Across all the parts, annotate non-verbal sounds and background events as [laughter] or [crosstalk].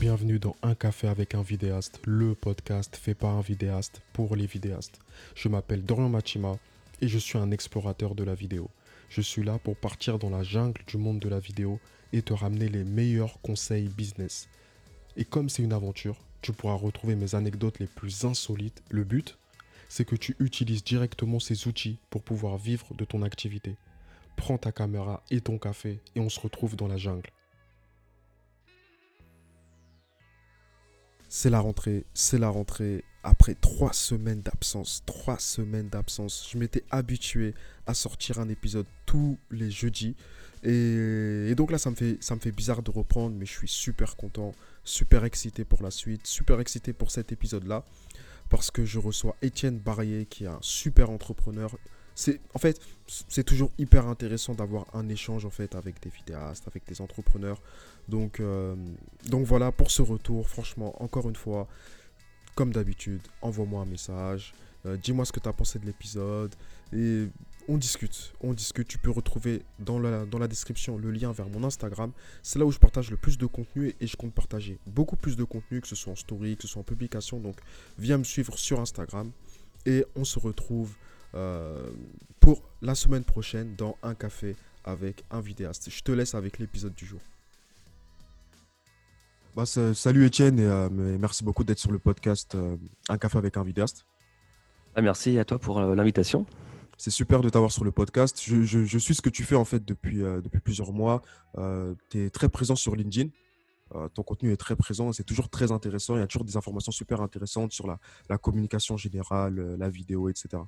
Bienvenue dans Un café avec un vidéaste, le podcast fait par un vidéaste pour les vidéastes. Je m'appelle Dorian Machima et je suis un explorateur de la vidéo. Je suis là pour partir dans la jungle du monde de la vidéo et te ramener les meilleurs conseils business. Et comme c'est une aventure, tu pourras retrouver mes anecdotes les plus insolites. Le but, c'est que tu utilises directement ces outils pour pouvoir vivre de ton activité. Prends ta caméra et ton café et on se retrouve dans la jungle. C'est la rentrée, c'est la rentrée. Après trois semaines d'absence, trois semaines d'absence, je m'étais habitué à sortir un épisode tous les jeudis. Et, donc là, ça me, fait, ça me fait bizarre de reprendre, mais je suis super content, super excité pour la suite, super excité pour cet épisode-là, parce que je reçois Étienne Barrier, qui est un super entrepreneur, c'est en fait c'est toujours hyper intéressant d'avoir un échange en fait avec des vidéastes, avec des entrepreneurs. Donc euh, donc voilà pour ce retour. Franchement, encore une fois, comme d'habitude, envoie-moi un message. Euh, dis-moi ce que tu as pensé de l'épisode et on discute, on discute. Tu peux retrouver dans la, dans la description le lien vers mon Instagram. C'est là où je partage le plus de contenu et je compte partager beaucoup plus de contenu, que ce soit en story, que ce soit en publication. Donc viens me suivre sur Instagram et on se retrouve euh, pour la semaine prochaine dans un café avec un vidéaste. Je te laisse avec l'épisode du jour. Bah, salut Étienne et euh, merci beaucoup d'être sur le podcast euh, Un café avec un vidéaste. Ah, merci à toi pour l'invitation. C'est super de t'avoir sur le podcast. Je, je, suis ce que tu fais en fait depuis, depuis plusieurs mois. tu es très présent sur LinkedIn. ton contenu est très présent, c'est toujours très intéressant. Il y a toujours des informations super intéressantes sur la, la communication générale, la vidéo, etc.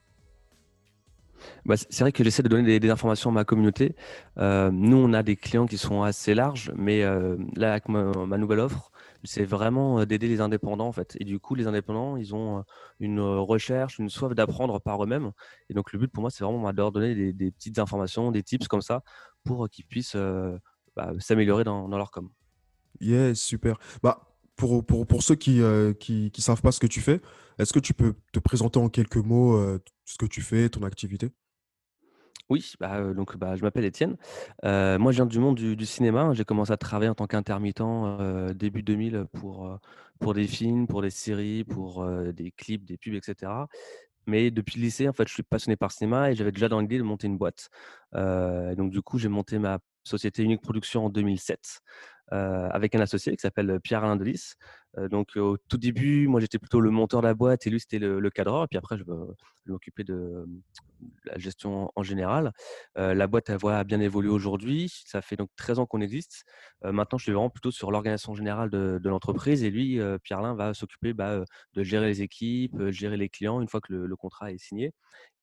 Bah, c'est vrai que j'essaie de donner des, informations à ma communauté. Euh, nous, on a des clients qui sont assez larges, mais euh, là, avec ma, nouvelle offre, c'est vraiment euh, d'aider les indépendants en fait. Et du coup, les indépendants, ils ont une recherche, une soif d'apprendre par eux-mêmes. Et donc, le but pour moi, c'est vraiment de leur donner des, petites informations, des tips comme ça, pour qu'ils puissent bah, s'améliorer dans, leur com. Yeah, super. Bah, pour, pour, pour ceux qui ne qui, qui savent pas ce que tu fais, est-ce que tu peux te présenter en quelques mots ce que tu fais, ton activité? Oui, bah, donc bah, je m'appelle Étienne. moi, je viens du monde du, cinéma. J'ai commencé à travailler en tant qu'intermittent début 2000 pour, pour des films, pour des séries, pour des clips, des pubs, etc. Mais depuis le lycée, en fait, je suis passionné par cinéma et j'avais déjà dans l'idée de monter une boîte. donc, du coup, j'ai monté ma société Unique Production en 2007 avec un associé qui s'appelle Pierre-Alain Delis donc au tout début, moi j'étais plutôt le monteur de la boîte et lui c'était le, cadreur. Et puis après, je, m'occupais de la gestion en général. la boîte, elle voit bien évolué aujourd'hui. Ça fait donc 13 ans qu'on existe. maintenant, je suis vraiment plutôt sur l'organisation générale de, l'entreprise. Et lui, Pierre-Lin, va s'occuper bah, de gérer les équipes, gérer les clients une fois que le contrat est signé.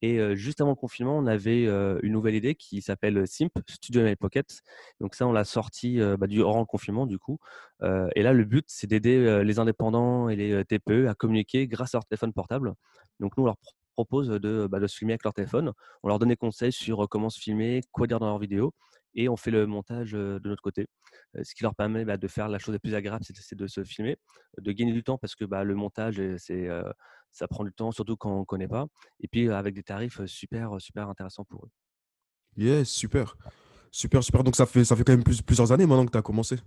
Et juste avant le confinement, on avait une nouvelle idée qui s'appelle Simp, Studio My Pocket. Donc ça, on l'a sorti bah, durant le confinement, du coup. et là, le but, c'est d'aider les indépendants et les TPE à communiquer grâce à leur téléphone portable. Donc nous, on leur propose de, bah, de se filmer avec leur téléphone. On leur donne des conseils sur comment se filmer, quoi dire dans leur vidéo et on fait le montage de notre côté. Ce qui leur permet bah, de faire la chose la plus agréable, c'est de se filmer, de gagner du temps parce que le montage, ça prend du temps, surtout quand on ne connaît pas. Et puis avec des tarifs super, super intéressants pour eux. Yes, super. Super, super. Donc ça fait, ça fait quand même plusieurs années maintenant que tu as commencé.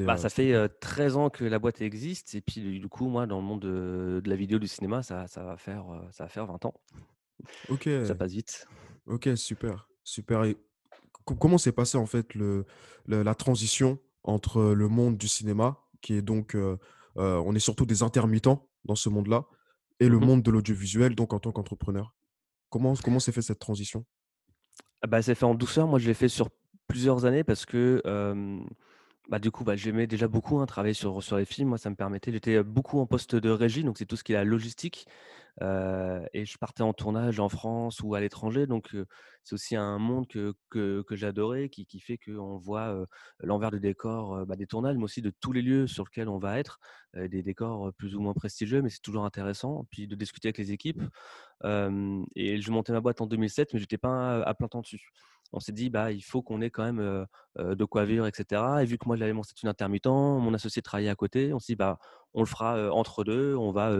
Bah, ça fait 13 ans que la boîte existe. Et puis du coup, moi, dans le monde de, la vidéo, du cinéma, ça, ça, va faire, ça va faire 20 ans. Ok. Ça passe vite. Ok, super. Super. Et comment s'est passé en fait le, la transition entre le monde du cinéma, qui est donc, on est surtout des intermittents dans ce monde-là, et le mmh monde de l'audiovisuel, donc en tant qu'entrepreneur? Comment comment s'est fait cette transition? Ah bah, c'est fait en douceur. Moi, je l'ai fait sur plusieurs années parce que, bah, du coup, bah, j'aimais déjà beaucoup, hein, travailler sur les films. Moi, ça me permettait j'étais, beaucoup en poste de régie, donc c'est tout ce qui est la logistique, et je partais en tournage en France ou à l'étranger, donc c'est aussi un monde que j'adorais, qui fait qu'on voit, l'envers du décor, bah, des tournages, mais aussi de tous les lieux sur lesquels on va être, des décors, plus ou moins prestigieux, mais c'est toujours intéressant, puis de discuter avec les équipes, et je montais ma boîte en 2007, mais j'étais pas à plein temps dessus on s'est dit bah il faut qu'on ait quand même de quoi vivre, etc. Et vu que moi j'avais mon statut intermittent, mon associé travaillait à côté, on s'est dit bah on le fera entre deux, on va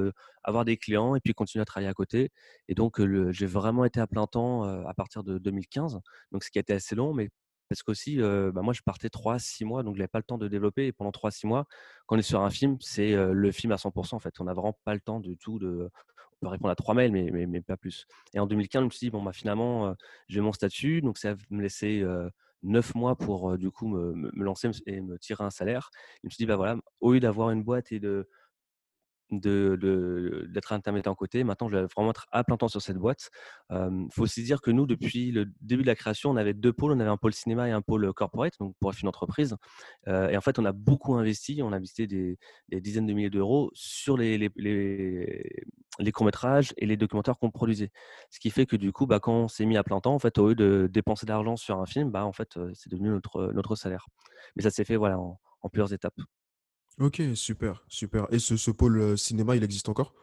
avoir des clients et puis continuer à travailler à côté. Et donc j'ai vraiment été à plein temps à partir de 2015, donc ce qui a été assez long, mais Parce qu'aussi, bah, moi, je partais 3-6 mois, donc j'avais pas le temps de développer et pendant 3-6 mois, quand on est sur un film, c'est, le film à 100 en fait. On n'a vraiment pas le temps du tout de peut répondre à 3 mails, mais pas plus et en 2015, je me suis dit: «Bon, bah, finalement, heu, j'ai mon statut», donc ça me laissait, heu, 9 mois pour, heu, du coup, me lancer et me tirer un salaire. Je me suis dit: «Bah, voilà, au lieu d'avoir une boîte et de de de d'être intermittent côté. Maintenant, je vais vraiment être à plein temps sur cette boîte. Il faut aussi dire que nous, depuis le début de la création, on avait 2 pôles. On avait un pôle cinéma et un pôle corporate, donc pour une entreprise. Et en fait, on a beaucoup investi. On a investi des dizaines de milliers d'euros sur les courts-métrages et les documentaires qu'on produisait. Ce qui fait que du coup, bah, quand on s'est mis à plein temps, en fait, au lieu de dépenser d'argent sur un film, bah, en fait, c'est devenu notre salaire. Mais ça s'est fait, voilà, en plusieurs étapes. OK, super, super et ce pôle, cinéma, il existe encore?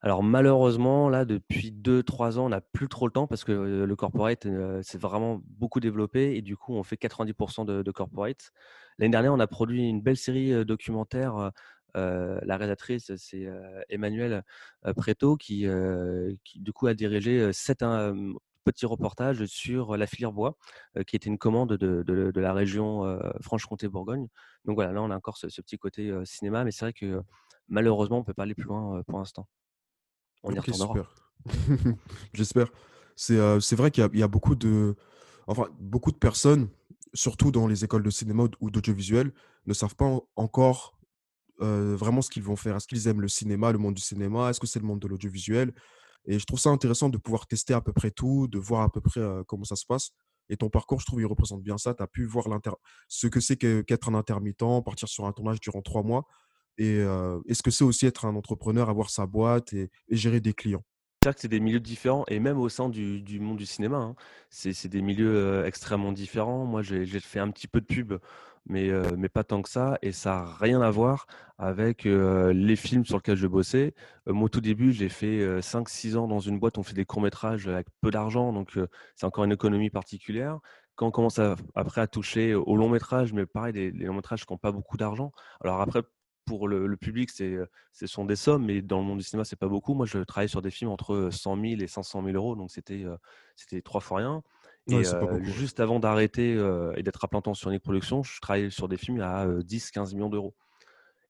Alors malheureusement, là, depuis deux trois ans, on n'a plus trop le temps parce que, le corporate, s'est vraiment beaucoup développé et du coup, on fait 90 de de corporate. L'année dernière, on a produit une belle série, documentaire, la réalisatrice, c'est, heu, Préto qui, du coup a dirigé, heu, 7 hem, petits reportages sur la filière bois, qui était une commande de de de la région, Franche-Comté-Bourgogne. Donc voilà, là, on a encore ce ce petit côté, cinéma, mais c'est vrai que, malheureusement, on peut pas aller plus loin, pour l'instant. On y OK, retournera. [laughs] J'espère. C'est, vrai qu'il y a il y a beaucoup de enfin, beaucoup de personnes, surtout dans les écoles de cinéma ou d'audiovisuel, ne savent pas en encore, vraiment ce qu'ils vont faire. Est-ce qu'ils aiment le cinéma, le monde du cinéma? Est-ce que c'est le monde de l'audiovisuel? Et je trouve ça intéressant de pouvoir tester à peu près tout, de voir à peu près, comment ça se passe. Et ton parcours, je trouve, il représente bien ça. Tu as pu voir ce que c'est qu'être un intermittent, partir sur un tournage durant 3 mois et ce que c'est aussi être un entrepreneur, avoir sa boîte et gérer des clients? C'est vrai que c'est des milieux différents et même au sein du monde du cinéma, hein. C'est des milieux, extrêmement différents. Moi, j'ai fait un petit peu de pub, mais heu, mais pas tant que ça et ça a rien à voir avec, heu, les films sur lesquels je bossais. Heu, moi, au tout début, j'ai fait, heu, 5-6 ans dans une boîte, on fait des courts métrages avec peu d'argent, donc c'est encore une économie particulière. Quand on commence à après à toucher au long métrage, mais pareil, les les longs métrages qui ont pas beaucoup d'argent. Alors après, pour le le public, ce sont des sommes, mais dans le monde du cinéma, c'est pas beaucoup. Moi, je travaillais sur des films entre, 100 000 et 500 000 euros, donc c'était, c'était 3 fois rien Ouais, et ouais. juste avant d'arrêter, heu et d'être à plein temps sur une production, je travaillais sur des films à, heu, 10-15 millions d'euros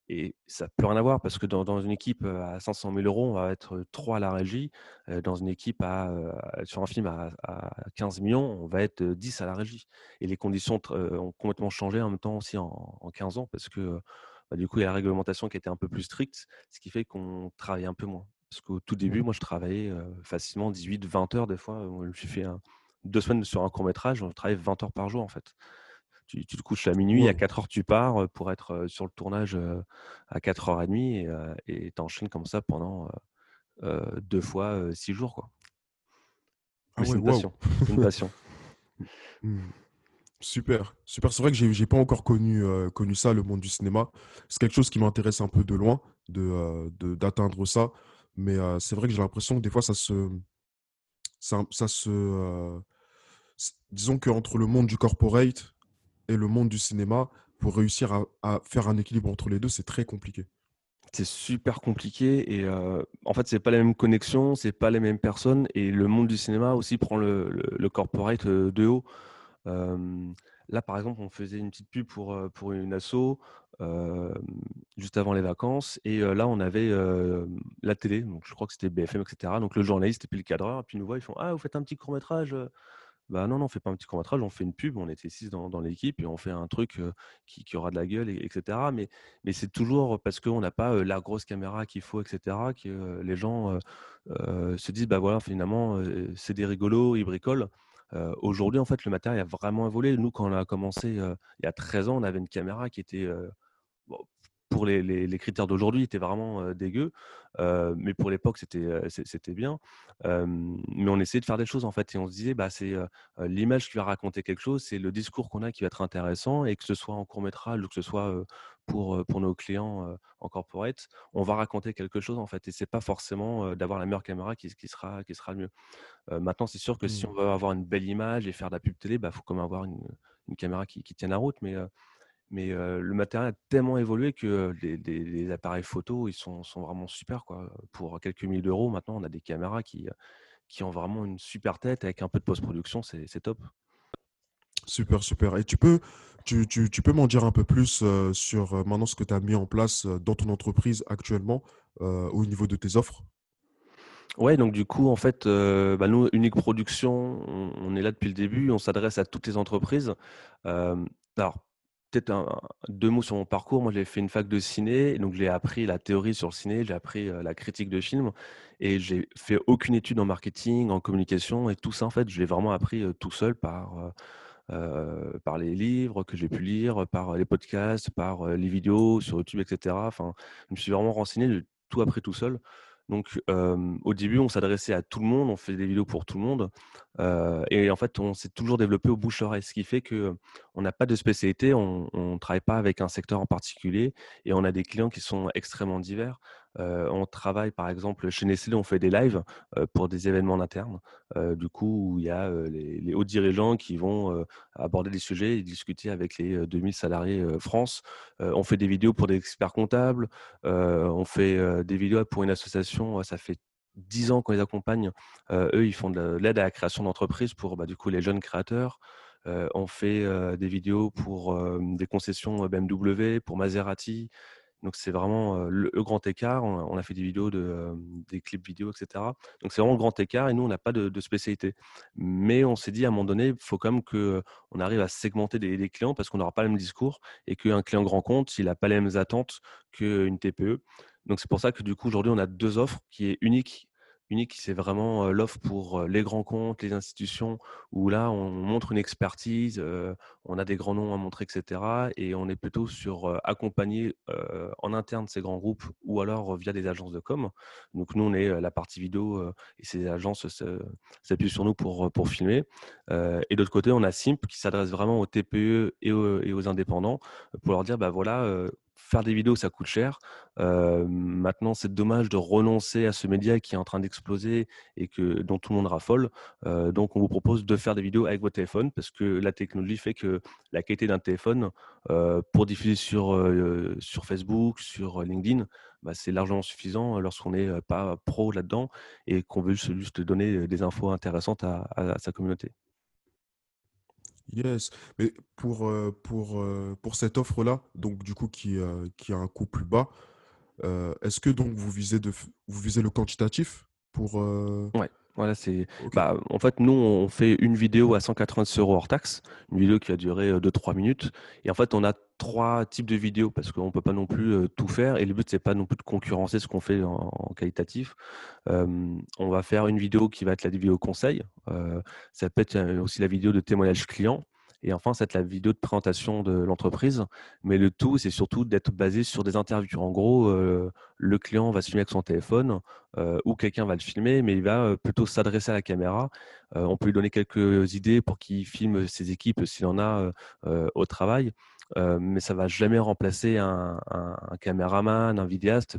et ça a plus rien à voir parce que dans dans une équipe, à 500 000 euros, on va être, heu, 3 à la régie. Dans une équipe à, sur un film à à 15 000 on va être, heu, 10 à la régie et les conditions ont complètement changé en même temps aussi en en 15 ans parce que, bah, du coup, il y a la réglementation qui était un peu plus stricte, ce qui fait qu'on travaille un peu moins. Parce qu'au tout début, moi, je travaillais, facilement 18-20 heures des fois, heu, j'ai fait un 2 semaines sur un court métrage, on travaillait 20 heures par jour, en fait. Tu tu te couches à minuit, à Waouh! 4:00 tu pars, pour être, sur le tournage, à 4:30 et heu et tu enchaînes comme ça pendant, 2 fois, heu, 6 jours, quoi. Ah c'est ouais, une passion, une passion. [laughs] Mmh. Super, super. C'est vrai que j'ai pas encore connu, ça, le monde du cinéma. C'est quelque chose qui m'intéresse un peu de loin, de, heu, de d'atteindre ça. Mais, c'est vrai que j'ai l'impression que des fois ça se ça ça se, disons qu'entre le monde du corporate et le monde du cinéma, pour réussir à faire un équilibre entre les 2, c'est très compliqué. C'est super compliqué et heu, en fait, c'est pas la même connexion, c'est pas les mêmes personnes et le monde du cinéma aussi prend le corporate, heu, de haut. Hem, là, par exemple, on faisait une petite pub pour, pour une asso, juste avant les vacances et là, on avait, la télé, donc je crois que c'était BFM et cetera. Donc le journaliste et puis le cadreur et puis ils nous voient, ils font: «Ah, vous faites un petit court métrage, heu?» Bah, non, non, on fait pas un petit court métrage, on fait une pub, on était 6 dans dans l'équipe et on fait un truc, qui qui aura de la gueule et et Mais mais c'est toujours parce qu'on n'a pas, la grosse caméra qu'il faut et cetera que, les gens, se disent: «Bah, voilà, finalement, c'est des rigolos, ils bricolent». Aujourd'hui, en fait, le matériel a vraiment évolué. Nous, quand on a commencé, il y a 13 ans, on avait une caméra qui était, pour les les les critères d'aujourd'hui, il était vraiment, dégueu, mais pour l'époque, c'était, bien. Mais on essayait de faire des choses, en fait et on se disait: «Bah, c'est, l'image qui va raconter quelque chose, c'est le discours qu'on a qui va être intéressant» et que ce soit en court métrage ou que ce soit, pour, nos clients, en corporate, on va raconter quelque chose, en fait et c'est pas forcément, d'avoir la meilleure caméra qui qui sera qui sera le mieux. Maintenant, c'est sûr que si Mmh. on veut avoir une belle image et faire de la pub télé, bah, faut quand même avoir une, une caméra qui qui tienne la route mais mais le matériel a tellement évolué que les les les appareils photo, ils sont sont vraiment super, quoi. Pour quelques milliers d'euros, maintenant, on a des caméras qui, qui ont vraiment une super tête avec un peu de post-production, c'est top. Super, super. Et tu peux, tu, tu- tu peux m'en dire un peu plus euh, sur euh, maintenant ce que tu as mis en place dans ton entreprise actuellement au niveau de tes offres? Ouais, donc du coup, en fait, bah, nous, Unique Production, on on est là depuis le début, on s'adresse à toutes les entreprises. Alors, peut-être 2 mots sur mon parcours. Moi, j'ai fait une fac de ciné, donc j'ai appris la théorie sur le ciné, j'ai appris, la critique de film et j'ai fait aucune étude en marketing, en communication et tout ça, en fait, je l'ai vraiment appris, tout seul par, par les livres que j'ai pu lire, par les podcasts, par, les vidéos sur YouTube et cetera. Enfin, je me suis vraiment renseigné, j'ai tout appris tout seul. Donc, au début, on s'adressait à tout le monde, on fait des vidéos pour tout le monde, et en fait, on s'est toujours développé au bouche-oreille. Ce qui fait qu'on n'a pas de spécialité, on on travaille pas avec un secteur en particulier et on a des clients qui sont extrêmement divers. On travaille par exemple chez Nestlé, on fait des lives, pour des événements en interne. Heu, du coup, où il y a, les hauts dirigeants qui vont, aborder des sujets et discuter avec les, heu, 2 000 salariés, France. On fait des vidéos pour des experts comptables, on fait, des vidéos pour une association, ça fait 10 ans qu'on les accompagne. Eux, ils font de l'aide à la création d'entreprises pour, bah, du coup, les jeunes créateurs. On fait, des vidéos pour, des concessions, BMW, pour Maserati. Donc c'est vraiment, le grand écart. On a fait des vidéos des clips vidéo et cetera. Donc c'est vraiment le grand écart et nous, on n'a pas de spécialité. Mais on s'est dit à un moment donné, il faut quand même qu'on arrive à segmenter des des clients parce qu'on n'aura pas le même discours et qu'un client grand compte, il a pas les mêmes attentes qu'une TPE. Donc c'est pour ça que du coup, aujourd'hui, on a 2 offres qui est unique. Unique, c'est vraiment, l'offre pour, les grands comptes, les institutions où là, on montre une expertise, on a des grands noms à montrer et cetera et on est plutôt sur, accompagner, en interne ces grands groupes ou alors, via des agences de com. Donc nous, on est, la partie vidéo, et ces agences s'appuient sur nous pour, pour filmer. Et de l'autre côté, on a Simp qui s'adresse vraiment aux TPE et aux et aux indépendants, pour leur dire: «Bah, voilà, faire des vidéos, ça coûte cher. Maintenant, c'est dommage de renoncer à ce média qui est en train d'exploser et que dont tout le monde raffole. Donc on vous propose de faire des vidéos avec votre téléphone parce que la technologie fait que la qualité d'un téléphone, pour diffuser sur, Facebook, sur LinkedIn, bah, c'est largement suffisant lorsqu'on n'est, pas pro là-dedans et qu'on veut juste donner, des infos intéressantes à sa communauté. Yes, mais pour, heu, pour, heu, pour cette offre-là, donc du coup qui, heu, qui a un coût plus bas, heu, est-ce que donc vous visez de vous visez le quantitatif pour, heu Ouais, voilà, c'est bah, en fait, nous, on fait une vidéo à 190 euros hors taxe, une vidéo qui va durer, heu, 2-3 minutes et en fait, on a 3 types de vidéos parce qu'on peut pas non plus, heu, tout faire et le but, c'est pas non plus de concurrencer ce qu'on fait en en qualitatif. On va faire une vidéo qui va être la vidéo conseil, heu, ça peut être, heu, aussi la vidéo de témoignage client et enfin, ça va être la vidéo de présentation de l'entreprise. Mais le tout, c'est surtout d'être basé sur des interviews. En gros, le client va se filmer avec son téléphone, ou quelqu'un va le filmer, mais il va, plutôt s'adresser à la caméra. On peut lui donner quelques idées pour qu'il filme ses équipes s'il en a, au travail. Mais ça va jamais remplacer un caméraman, un vidéaste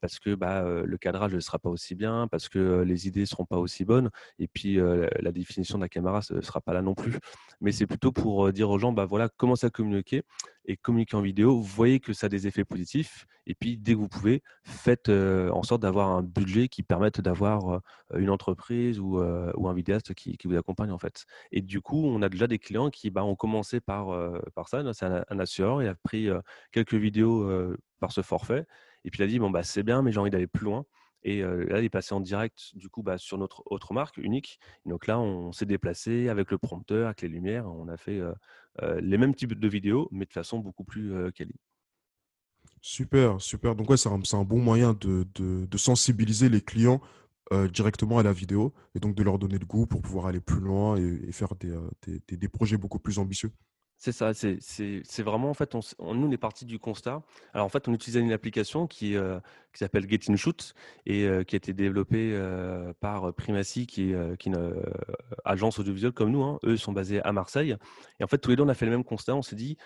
parce que, bah, le cadrage ne sera pas aussi bien, parce que, les idées seront pas aussi bonnes et puis, la définition de la caméra ne sera pas là non plus. Mais c'est plutôt pour, dire aux gens: «Bah, voilà, commencez à communiquer et communiquer en vidéo. Vous voyez que ça a des effets positifs et puis dès que vous pouvez, faites, en sorte d'avoir un budget qui permette d'avoir, une entreprise ou, un vidéaste qui vous accompagne, en fait». Et du coup, on a déjà des clients qui, bah, ont commencé par, ça. C'est un assureur, il a pris, quelques vidéos, par ce forfait et puis il a dit: «Bon, bah, c'est bien, mais j'ai envie d'aller plus loin» et là, il est passé en direct, du coup, bah, sur notre autre marque, Unique. Donc là, on s'est déplacé avec le prompteur, avec les lumières. On a fait, les mêmes types de vidéos, mais de façon beaucoup plus, quali. Super, super. Donc ouais, c'est un bon moyen de sensibiliser les clients, directement à la vidéo et donc de leur donner le goût pour pouvoir aller plus loin et faire des projets beaucoup plus ambitieux. C'est ça, c'est vraiment en fait, on nous, on est parti du constat. Alors en fait, on utilisait une application qui, heu, qui s'appelle Get-in-Shoot et heu, qui a été développée, heu, par, Primacy qui est, une, agence audiovisuelle comme nous, hein. Eux, sont basés à Marseille et en fait, tous les 2, on a fait le même constat. On s'est dit,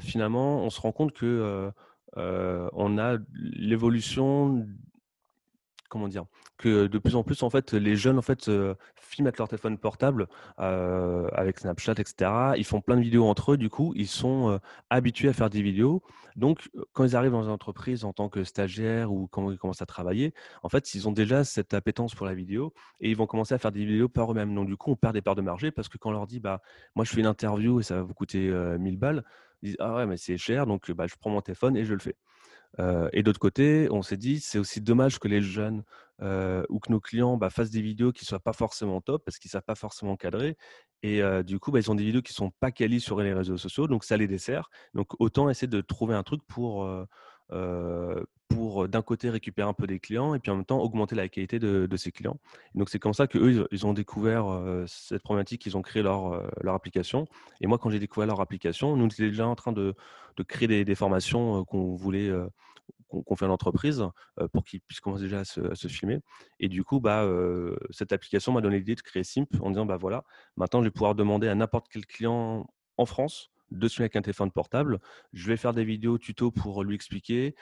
«Finalement, on se rend compte que, on a l'évolution comment dire que de plus en plus en fait les jeunes en fait filment avec leur téléphone portable avec Snapchat etc ils font plein de vidéos entre eux. Du coup ils sont habitués à faire des vidéos. Donc quand ils arrivent dans une entreprise en tant que stagiaire ou quand ils commencent à travailler en fait ils ont déjà cette appétence pour la vidéo et ils vont commencer à faire des vidéos par eux-mêmes. Donc du coup on perd des parts de marché parce que quand on leur dit bah moi je fais une interview et ça va vous coûter 1000 balles ils disent ah ouais mais c'est cher donc bah, je prends mon téléphone et je le fais et d'autre côté, on s'est dit, c'est aussi dommage que les jeunes ou que nos clients bah, fassent des vidéos qui ne soient pas forcément top parce qu'ils ne savent pas forcément cadrer. Et du coup, bah, ils ont des vidéos qui ne sont pas qualies sur les réseaux sociaux, donc ça les dessert. Donc autant essayer de trouver un truc pour, pour d'un côté récupérer un peu des clients et puis en même temps augmenter la qualité de, ces clients. donc c'est comme ça qu'eux, ils ont découvert cette problématique, ils ont créé leur, leur application. Et moi, quand j'ai découvert leur application, nous étions déjà en train de, de créer des, formations qu'on voulait qu'on fait à l'entreprise pour qu'ils puissent commencer déjà à se, filmer. Et du coup, bah, cette application m'a donné l'idée de créer Simp en disant bah voilà, maintenant je vais pouvoir demander à n'importe quel client en France de suivre avec un téléphone portable. Je vais faire des vidéos tuto pour lui expliquer,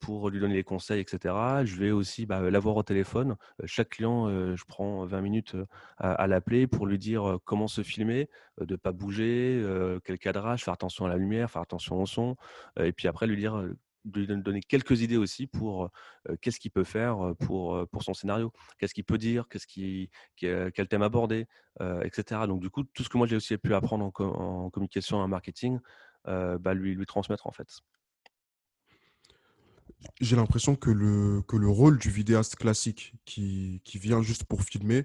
pour lui donner les conseils, etc. Je vais aussi bah, l'avoir au téléphone. chaque client, je prends 20 minutes à, l'appeler pour lui dire comment se filmer, de ne pas bouger, quel cadrage, faire attention à la lumière, faire attention au son. et puis après, lui dire de lui donner quelques idées aussi pour qu'est-ce qu'il peut faire pour, pour son scénario, qu'est-ce qu'il peut dire, qu'est-ce qui, quel thème aborder, etc. Donc du coup, tout ce que moi j'ai aussi pu apprendre en, communication et en marketing, bah, lui, lui transmettre en fait. J'ai l'impression que le, que le rôle du vidéaste classique qui, qui vient juste pour filmer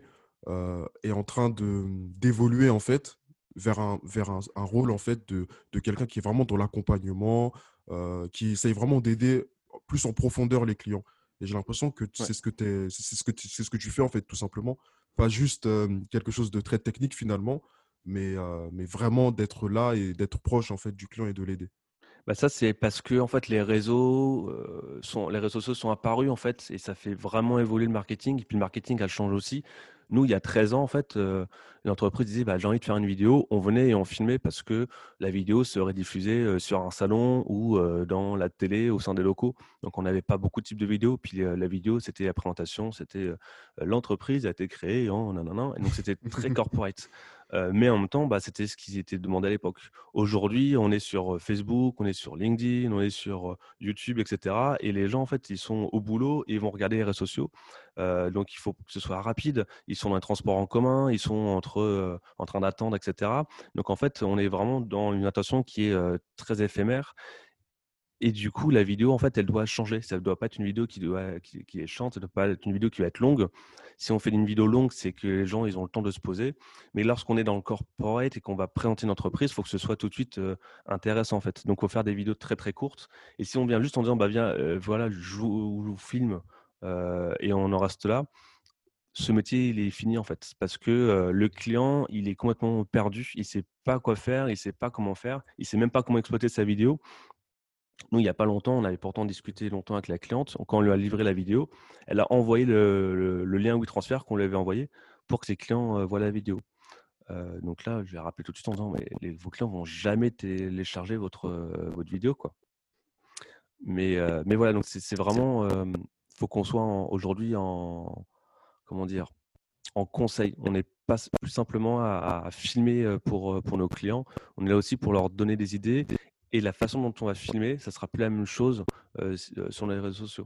est en train d'évoluer en fait vers un, vers un, un, rôle en fait de, de quelqu'un qui est vraiment dans l'accompagnement, euh, qui essaye vraiment d'aider plus en profondeur les clients. Et j'ai l'impression que c'est ce, que c'est ce, que c'est ce que tu fais en fait, tout simplement. Pas juste quelque chose de très technique finalement, mais, mais vraiment d'être là et d'être proche en fait du client et de l'aider. Bah ça, c'est parce que en fait, les réseaux, sont, les réseaux sociaux sont apparus en fait, et ça fait vraiment évoluer le marketing. Et puis le marketing, elle change aussi. Nous, il y a 13 ans, en fait, l'entreprise disait bah, j'ai envie de faire une vidéo. On venait et on filmait parce que la vidéo serait diffusée sur un salon ou dans la télé au sein des locaux. Donc, on n'avait pas beaucoup de types de vidéos. Puis la vidéo, c'était la présentation, c'était l'entreprise a été créée en non, Et donc, c'était très [laughs] corporate mais en même temps, bah, c'était ce qui était demandé à l'époque. Aujourd'hui, on est sur Facebook, on est sur LinkedIn, on est sur YouTube, etc. Et les gens, en fait, ils sont au boulot et ils vont regarder les réseaux sociaux. donc, il faut que ce soit rapide. Ils sont dans les transports en commun, ils sont entre, en train d'attendre, etc. Donc, en fait, on est vraiment dans une attention qui est très éphémère et du coup, la vidéo, en fait, elle doit changer. Ça ne doit pas être une vidéo qui, est chante, ça ne doit pas être une vidéo qui va être longue. Si on fait une vidéo longue, c'est que les gens, ils ont le temps de se poser. Mais lorsqu'on est dans le corporate et qu'on va présenter une entreprise, il faut que ce soit tout de suite intéressant, en fait. Donc, il faut faire des vidéos très, très courtes. Et si on vient juste en disant, bah, viens, voilà, je joue, filme et on en reste là, ce métier, il est fini, en fait. Parce que le client, il est complètement perdu. Il ne sait pas quoi faire, il ne sait pas comment faire, il ne sait même pas comment exploiter sa vidéo. Nous, il n'y a pas longtemps, on avait pourtant discuté longtemps avec la cliente. Quand on lui a livré la vidéo, elle a envoyé le, lien WeTransfer qu'on lui avait envoyé pour que ses clients euh, voient la vidéo. Euh, donc là, je vais rappeler tout de suite en disant, mais les, vos clients vont jamais télécharger votre, euh, votre vidéo. Quoi. Mais, mais voilà, donc c'est vraiment, il faut qu'on soit aujourd'hui en, comment dire, en conseil. On n'est pas plus simplement à, à, filmer pour, pour nos clients, on est là aussi pour leur donner des idées et la façon dont on va filmer, ça sera plus la même chose sur les réseaux sociaux.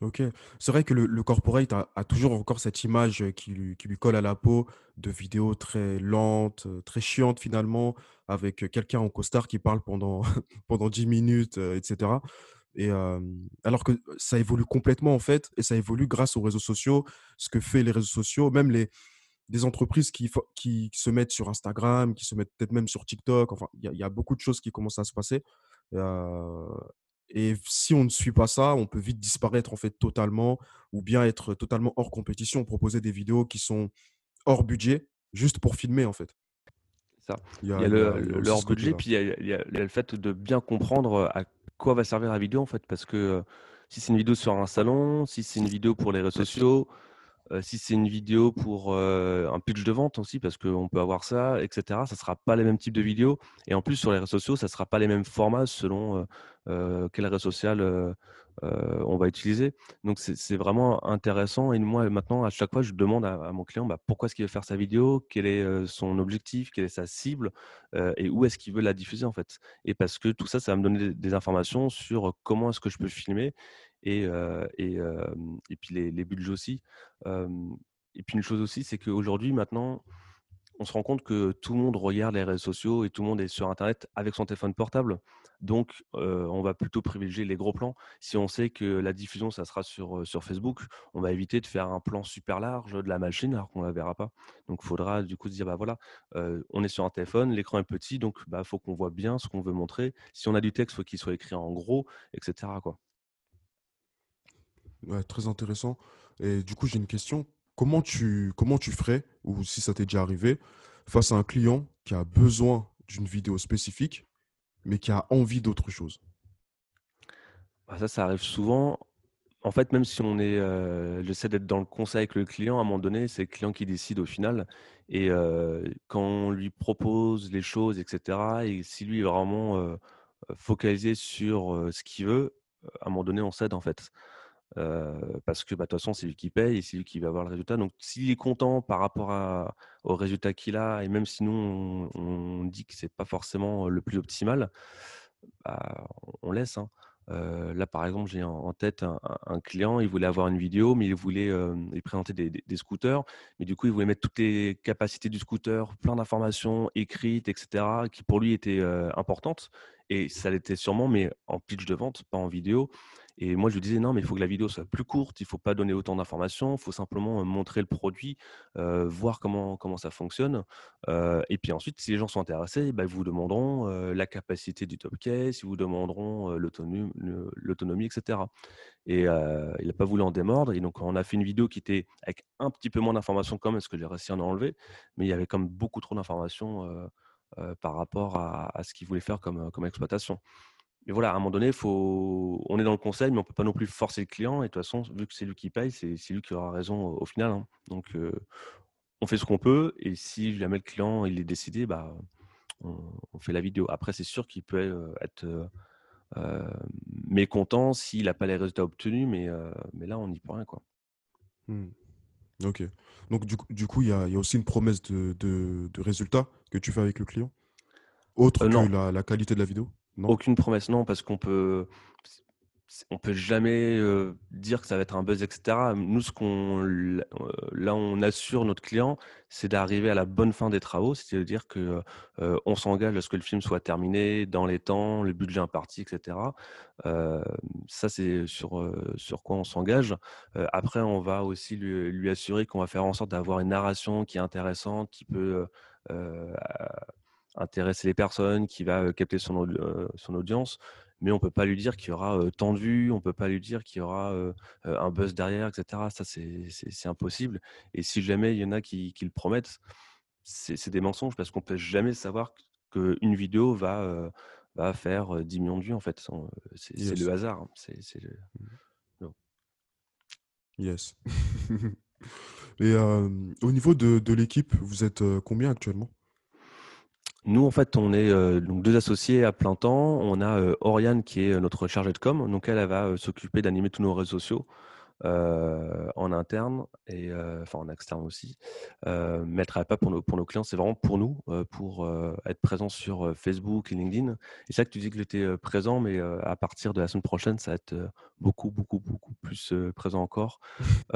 Ok. C'est vrai que le, corporate a, toujours encore cette image qui lui, qui lui, colle à la peau de vidéos très lentes, très chiantes finalement, avec quelqu'un en costard qui parle pendant, [laughs] pendant 10 minutes, etc. Et alors que ça évolue complètement en fait, et ça évolue grâce aux réseaux sociaux, ce que fait les réseaux sociaux, même les, des entreprises qui, qui, se mettent sur Instagram, qui se mettent peut-être même sur TikTok. Enfin, il y, a beaucoup de choses qui commencent à se passer. et si on ne suit pas ça, on peut vite disparaître en fait totalement ou bien être totalement hors compétition, proposer des vidéos qui sont hors budget juste pour filmer en fait. Ça. Il y a, le, hors budget, puis il y, a, le fait de bien comprendre à quoi va servir la vidéo en fait, parce que si c'est une vidéo sur un salon, si c'est une vidéo pour les réseaux sociaux, si c'est une vidéo pour un pitch de vente aussi, parce qu'on peut avoir ça, etc., ça ne sera pas les mêmes types de vidéos. Et en plus, sur les réseaux sociaux, ça ne sera pas les mêmes formats selon quel réseau social on va utiliser. Donc c'est vraiment intéressant et moi maintenant à chaque fois je demande à, mon client bah, pourquoi est-ce qu'il veut faire sa vidéo, quel est son objectif, quelle est sa cible? Et où est-ce qu'il veut la diffuser en fait? Et parce que tout ça, ça va me donner des, informations sur comment est-ce que je peux filmer et, et, puis les, les budgets aussi. et puis une chose aussi, c'est qu'aujourd'hui maintenant, on se rend compte que tout le monde regarde les réseaux sociaux et tout le monde est sur Internet avec son téléphone portable. Donc, on va plutôt privilégier les gros plans. Si on sait que la diffusion, ça sera sur, Facebook, on va éviter de faire un plan super large de la machine alors qu'on ne la verra pas. Donc, il faudra du coup se dire, bah voilà, on est sur un téléphone, l'écran est petit, donc il bah, faut qu'on voit bien ce qu'on veut montrer. Si on a du texte, il faut qu'il soit écrit en gros, etc. Quoi. Ouais, très intéressant. Et du coup, j'ai une question comment tu, comment tu ferais, ou si ça t'est déjà arrivé, face à un client qui a besoin d'une vidéo spécifique, mais qui a envie d'autre chose bah, Ça, ça arrive souvent. En fait, même si on est, euh, j'essaie d'être dans le conseil avec le client, à un moment donné, c'est le client qui décide au final. Et euh, quand on lui propose les choses, etc., et si lui est vraiment euh, focalisé sur ce qu'il veut, à un moment donné, on cède en fait parce que bah, de toute façon, c'est lui qui paye et c'est lui qui va avoir le résultat. Donc, s'il est content par rapport au résultat qu'il a, et même si nous, on, dit que c'est pas forcément le plus optimal, bah, on laisse. Hein. là, par exemple, j'ai en tête un, client, il voulait avoir une vidéo, mais il voulait présenter des, scooters. Mais du coup, il voulait mettre toutes les capacités du scooter, plein d'informations écrites, etc., qui pour lui étaient importantes. Et ça l'était sûrement, mais en pitch de vente, pas en vidéo. Et moi, je lui disais, non, mais il faut que la vidéo soit plus courte, il ne faut pas donner autant d'informations, il faut simplement montrer le produit, voir comment, comment ça fonctionne. et puis ensuite, si les gens sont intéressés, bah, ils vous demanderont la capacité du top case, ils vous demanderont l'autonomie, etc. Et il n'a pas voulu en démordre. Et donc, on a fait une vidéo qui était avec un petit peu moins d'informations quand même, parce que j'ai réussi à en enlever, mais il y avait quand même beaucoup trop d'informations par rapport à, ce qu'il voulait faire comme, comme exploitation mais voilà, à un moment donné, faut... on est dans le conseil, mais on ne peut pas non plus forcer le client. Et de toute façon, vu que c'est lui qui paye, c'est lui qui aura raison au, final. Hein. Donc, on fait ce qu'on peut. Et si jamais le client il est décidé, bah, on, fait la vidéo. Après, c'est sûr qu'il peut être mécontent s'il n'a pas les résultats obtenus, mais, mais là, on n'y peut rien. Quoi. Mmh. Ok. Donc, du, coup, il y a, aussi une promesse de, de, résultat que tu fais avec le client? Autre que la, la qualité de la vidéo? Aucune promesse, non, parce qu'on peut, on peut jamais dire que ça va être un buzz, etc. Nous, ce qu'on, là, on assure notre client, c'est d'arriver à la bonne fin des travaux, c'est-à-dire que on s'engage à ce que le film soit terminé dans les temps, le budget imparti, etc. ça, c'est sur sur quoi on s'engage. après, on va aussi lui, lui assurer qu'on va faire en sorte d'avoir une narration qui est intéressante, qui peut intéresser les personnes, qui va capter son, son audience, mais on ne peut pas lui dire qu'il y aura tant de vues, on ne peut pas lui dire qu'il y aura un buzz derrière, etc. Ça, c'est impossible. Et si jamais il y en a qui, le promettent, c'est des mensonges parce qu'on ne peut jamais savoir qu'une vidéo va, va faire 10 millions de vues, en fait. C'est le hasard. Hein. Mmh. Yes. [laughs] Et au niveau de, de l'équipe, vous êtes combien actuellement? Nous, en fait, on est donc deux associés à plein temps. On a Oriane qui est notre chargée de com. Donc, elle, va s'occuper d'animer tous nos réseaux sociaux en interne et enfin en externe aussi. mais elle ne travaille pas pour nos, clients. C'est vraiment pour nous, pour être présent sur Facebook et LinkedIn. Et ça que tu dis que j'étais présent, mais à partir de la semaine prochaine, ça va être beaucoup, beaucoup, beaucoup plus présent encore. [laughs]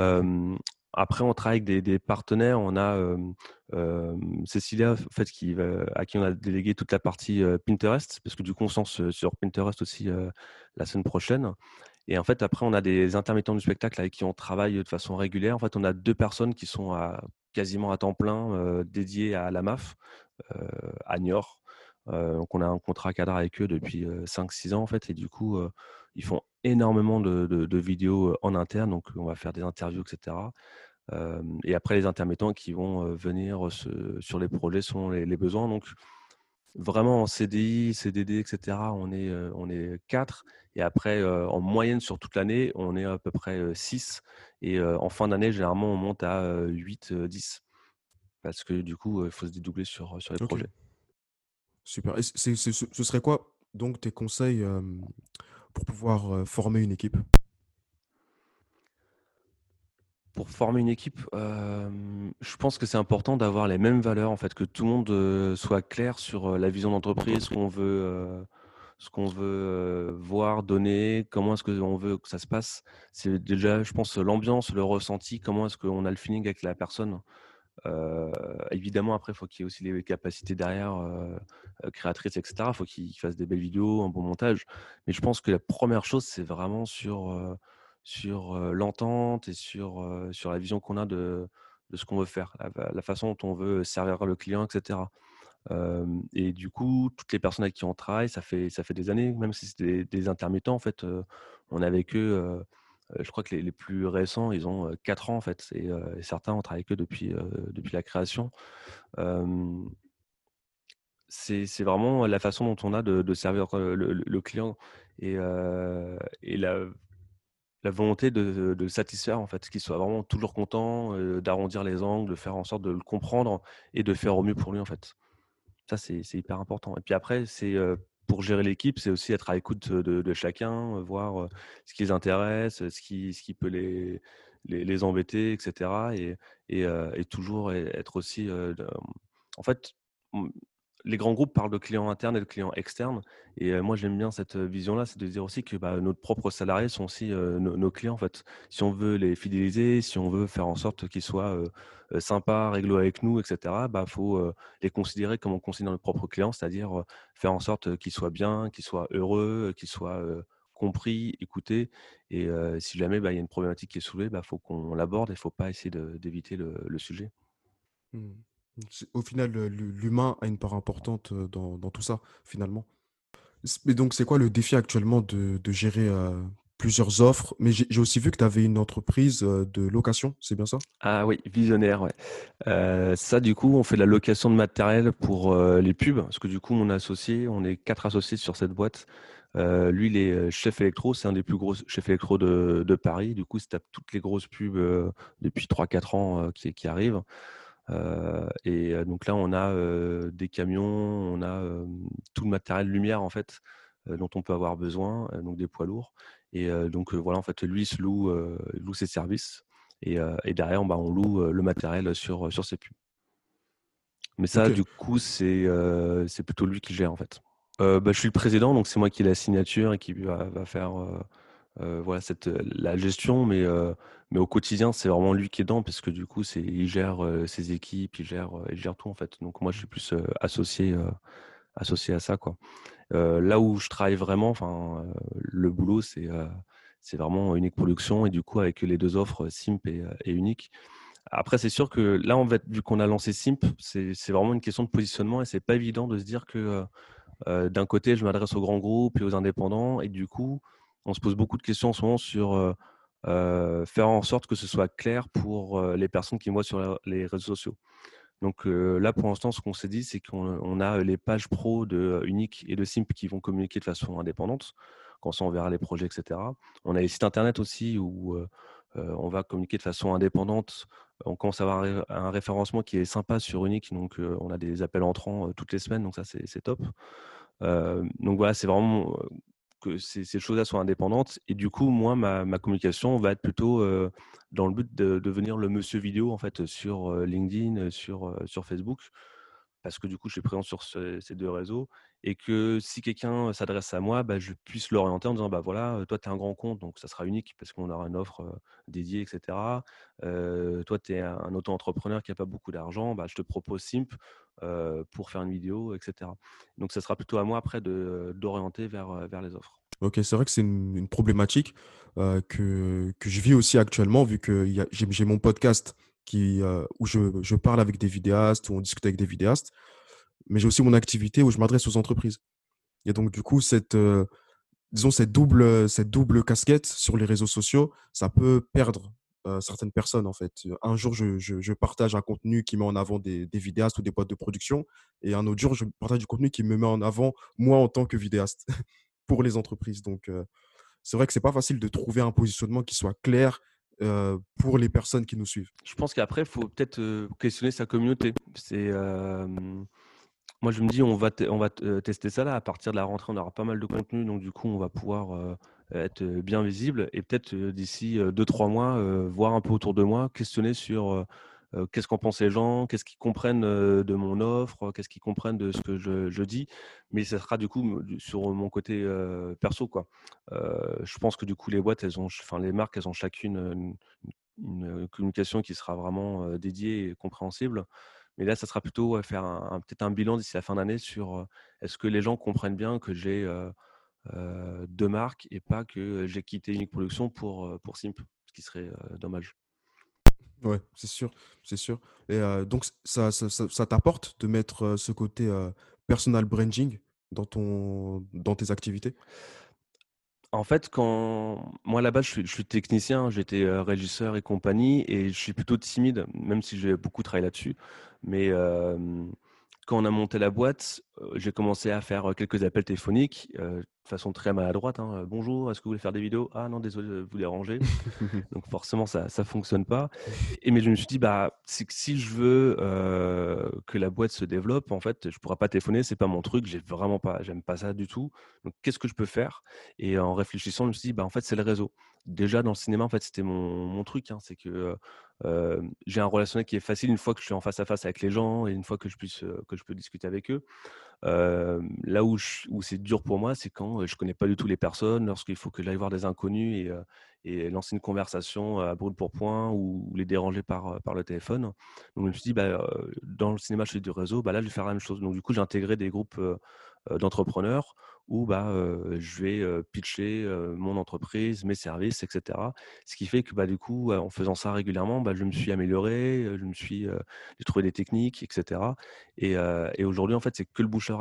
Après, on travaille avec des, partenaires. On a Cécilia, en fait, à qui on a délégué toute la partie Pinterest, parce que du coup, on se sur Pinterest aussi la semaine prochaine. Et en fait, après, on a des intermittents du spectacle avec qui on travaille de façon régulière. En fait, on a deux personnes qui sont quasiment à temps plein dédiées à la MAF, à Niort. donc, on a un contrat cadre avec eux depuis 5-6 ans, en fait. Et du coup, ils font énormément de, vidéos en interne. Donc, on va faire des interviews, etc et après, les intermittents qui vont venir sur les projets sont les, besoins. Donc, vraiment en CDI, CDD, etc., on est, on est 4. Et après, en moyenne sur toute l'année, on est à peu près 6. Et en fin d'année, généralement, on monte à 8, 10. Parce que du coup, il faut se dédoubler sur, sur les projets. Super. Et ce serait quoi, donc, tes conseils pour pouvoir euh, former une équipe? Pour former une équipe, hem, je pense que c'est important d'avoir les mêmes valeurs, en fait, que tout le monde, heu, soit clair sur, la vision d'entreprise, ce qu'on veut, ce qu'on veut, voir, donner, comment est-ce qu'on veut que ça se passe. C'est déjà, je pense, l'ambiance, le ressenti, comment est-ce qu'on a le feeling avec la personne. Évidemment, après, il faut qu'il y ait aussi les capacités derrière, heu, créatrices et cetera. Il faut qu'il fasse des belles vidéos, un bon montage. Mais je pense que la première chose, c'est vraiment sur, sur, l'entente et sur, sur la vision qu'on a de de ce qu'on veut faire, la façon dont on veut servir le client et cetera. Hem et du coup, toutes les personnes avec qui on travaille, ça fait ça fait des années, même si c'est des des intermittents, en fait, on est avec eux, je crois que les plus récents, ils ont, heu, 4 ans, en fait et certains, on travaille avec eux depuis, depuis la création. C'est vraiment la façon dont on a de servir, le client et et la la volonté de de satisfaire, en fait, qu'il soit vraiment toujours content, d'arrondir les angles, de faire en sorte de le comprendre et de faire au mieux pour lui, en fait. Ça, c'est hyper important et puis après, c'est, pour gérer l'équipe, c'est aussi être à l'écoute, de chacun, voir, ce qui les intéresse, ce qui peut les les embêter et cetera. Et toujours être aussi, en fait, mmh, les grands groupes parlent de clients internes et de clients externes et moi, j'aime bien cette, vision-là, c'est de dire aussi que, bah, nos propres salariés sont aussi, nos clients, en fait. Si on veut les fidéliser, si on veut faire en sorte qu'ils soient, sympas, réglo avec nous et cetera, bah, faut, les considérer comme on considère nos propres clients, c'est-à-dire, faire en sorte, qu'ils soient bien, qu'ils soient heureux, qu'ils soient, compris, écoutés et si jamais, bah, il y a une problématique qui est soulevée, bah, faut qu'on l'aborde et faut pas essayer d'éviter le le sujet. Mmh. Au final, l'humain a une part importante, dans tout ça, finalement. Mais donc c'est quoi le défi actuellement de gérer, plusieurs offres? Mais j'ai aussi vu que tu avais une entreprise, de location, c'est bien ça? Ah oui, visionnaire, ouais. Ça, du coup, on fait de la location de matériel pour, les pubs, parce que du coup, mon associé, on est 4 associés sur cette boîte. Lui, il est, chef électro, c'est un des plus gros chefs électro de Paris. Du coup, il se tape toutes les grosses pubs, depuis 3-4 ans, qui arrivent. Et donc là, on a, des camions, on a, tout le matériel lumière, en fait, dont on peut avoir besoin, donc des poids lourds et donc voilà, en fait, lui, il se loue, loue ses services et derrière, bah, on loue, le matériel sur, sur ces pubs. Mais ça, du coup, c'est, c'est plutôt lui qui gère, en fait. Bah, je suis le président, donc c'est moi qui ai la signature et qui va va faire, heu, voilà, cette, heu, la gestion, mais heu, mais au quotidien, c'est vraiment lui qui est dedans parce que du coup, c'est il gère, ses équipes, il gère, il gère tout, en fait. Donc moi, je suis plus, associé, associé à ça, quoi. Là où je travaille vraiment, enfin, le boulot, c'est, c'est vraiment Unique Production et du coup, avec les 2 offres, Simp et Unique. Après, c'est sûr que là, en fait, vu qu'on a lancé Simp, c'est vraiment une question de positionnement et c'est pas évident de se dire que, d'un côté, je m'adresse aux grands groupes et aux indépendants et du coup, on se pose beaucoup de questions en ce moment sur, heu heu, faire en sorte que ce soit clair pour, heu, les personnes qui me voient sur les réseaux sociaux. Donc là, pour l'instant, ce qu'on s'est dit, c'est qu'on on a les pages pro de Unique et de Simp qui vont communiquer de façon indépendante. Comme ça, on verra les projets et cetera. On a les sites internet aussi où, on va communiquer de façon indépendante. On commence à avoir un ré un référencement qui est sympa sur Unique, donc on a des appels entrants, toutes les semaines, donc ça, c'est top. Donc voilà, c'est vraiment, que ces choses-là soient indépendantes et du coup, moi, ma communication va être plutôt, heu, dans le but de devenir le monsieur vidéo, en fait, sur, heu, LinkedIn, heu, sur, Facebook. Parce que du coup, je suis présent sur ce ces 2 réseaux et que si quelqu'un s'adresse à moi, bah, je puisse l'orienter en disant: «Bah, voilà, toi, tu es un grand compte, donc ça sera unique parce qu'on aura une offre, dédiée et cetera. Heu, toi, tu es un auto-entrepreneur qui a pas beaucoup d'argent, bah, je te propose Simp, pour faire une vidéo et cetera». Donc ça sera plutôt à moi après d'orienter vers, vers les offres. OK, c'est vrai que c'est une problématique, que que je vis aussi actuellement vu que j'ai mon podcast qui, où je je parle avec des vidéastes, où on discute avec des vidéastes, mais j'ai aussi mon activité où je m'adresse aux entreprises et donc du coup cette, heu, disons cette double, heu, cette double casquette sur les réseaux sociaux, ça peut perdre, heu, certaines personnes en fait. Un jour je je partage un contenu qui met en avant des vidéastes ou des boîtes de production et un autre jour je partage du contenu qui me met en avant moi en tant que vidéaste [laughs] pour les entreprises donc c'est vrai que c'est pas facile de trouver un positionnement qui soit clair, pour les personnes qui nous suivent. Je pense qu'après, il faut peut-être, questionner sa communauté. C'est, Moi, je me dis, on va, va tester ça là. À partir de la rentrée, on aura pas mal de contenu. Donc, du coup, on va pouvoir être bien visible. Et peut-être d'ici 2-3 mois, voir un peu autour de moi, questionner sur qu'est-ce qu'en pensent les gens, qu'est-ce qu'ils comprennent de mon offre, qu'est-ce qu'ils comprennent de ce que je, dis. Mais ça sera du coup sur mon côté perso. Je pense que du coup, les boîtes, elles ont, enfin, les marques, elles ont chacune une communication qui sera vraiment dédiée et compréhensible. Mais là, ça sera plutôt faire un, peut-être un bilan d'ici la fin d'année sur est-ce que les gens comprennent bien que j'ai deux marques et pas que j'ai quitté Unique Production pour, pour Simp, ce qui serait dommage. Ouais, c'est sûr, c'est sûr. Et donc, ça, ça, t'apporte de mettre ce côté personal branding dans, ton, dans tes activités? En fait, quand moi là-bas, je suis, technicien, j'étais régisseur et compagnie, et je suis plutôt timide, même si j'ai beaucoup travaillé là-dessus. Mais quand on a monté la boîte, j'ai commencé à faire quelques appels téléphoniques de façon très maladroite. Hein. Bonjour, est-ce que vous voulez faire des vidéos? Ah non, désolé de vous déranger. [laughs] Donc forcément, ça ne fonctionne pas. Et, mais je me suis dit, bah, c'est que si je veux que la boîte se développe, en fait, je ne pourrai pas téléphoner, c'est pas mon truc, j'ai vraiment pas, j'aime pas ça du tout. Donc qu'est-ce que je peux faire? Et en réfléchissant, je me suis dit, bah, en fait, c'est le réseau. Déjà dans le cinéma, en fait, c'était mon, mon truc. Hein. c'est que j'ai un relationnel qui est facile une fois que je suis en face à face avec les gens et une fois que je, puisse, que je peux discuter avec eux. Là où, c'est dur pour moi, c'est quand je connais pas du tout les personnes, lorsqu'il faut que j'aille voir des inconnus et, et, lancer une conversation à brûle pour point ou, les déranger par, le téléphone. Donc je me suis dit, bah, dans le cinéma, je fais du réseau, bah, là, je vais faire la même chose. Donc du coup, j'ai intégré des groupes d'entrepreneurs où bah, je vais pitcher mon entreprise, mes services, etc. Ce qui fait que du coup, en faisant ça régulièrement, je me suis amélioré, je me suis, j'ai trouvé des techniques, etc. Et, aujourd'hui, en fait, c'est que le bouche à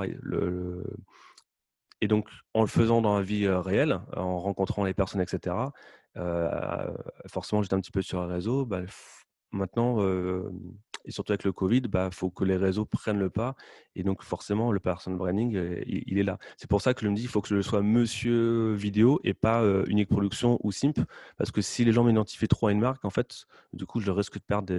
Et donc, en le faisant dans la vie réelle, en rencontrant les personnes, etc., forcément, j'étais un petit peu sur un réseau. Bah, maintenant, et surtout avec le Covid, il bah, faut que les réseaux prennent le pas. Et donc, forcément, le personal branding, euh, il, est là. C'est pour ça que je me dis, il faut que je sois monsieur vidéo et pas euh, unique production ou simp. Parce que si les gens m'identifient trop à une marque, en fait, du coup, je risque de perdre des,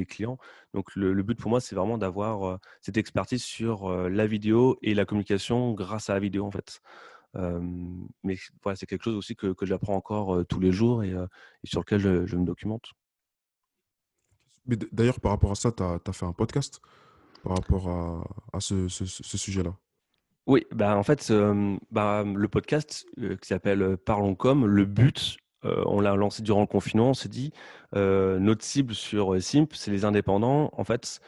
euh, clients. Donc, le, but pour moi, c'est vraiment d'avoir cette expertise sur la vidéo et la communication grâce à la vidéo, en fait. mais voilà, c'est quelque chose aussi que, j'apprends encore tous les jours et, sur lequel je me documente. D'ailleurs, par rapport à ça, tu as, fait un podcast par rapport à, ce, sujet-là? Oui, bah en fait, bah, le podcast euh, qui s'appelle euh, Parlons comme, le but, euh, on l'a lancé durant le confinement, on s'est dit, notre cible sur Simp, c'est les indépendants, en fait,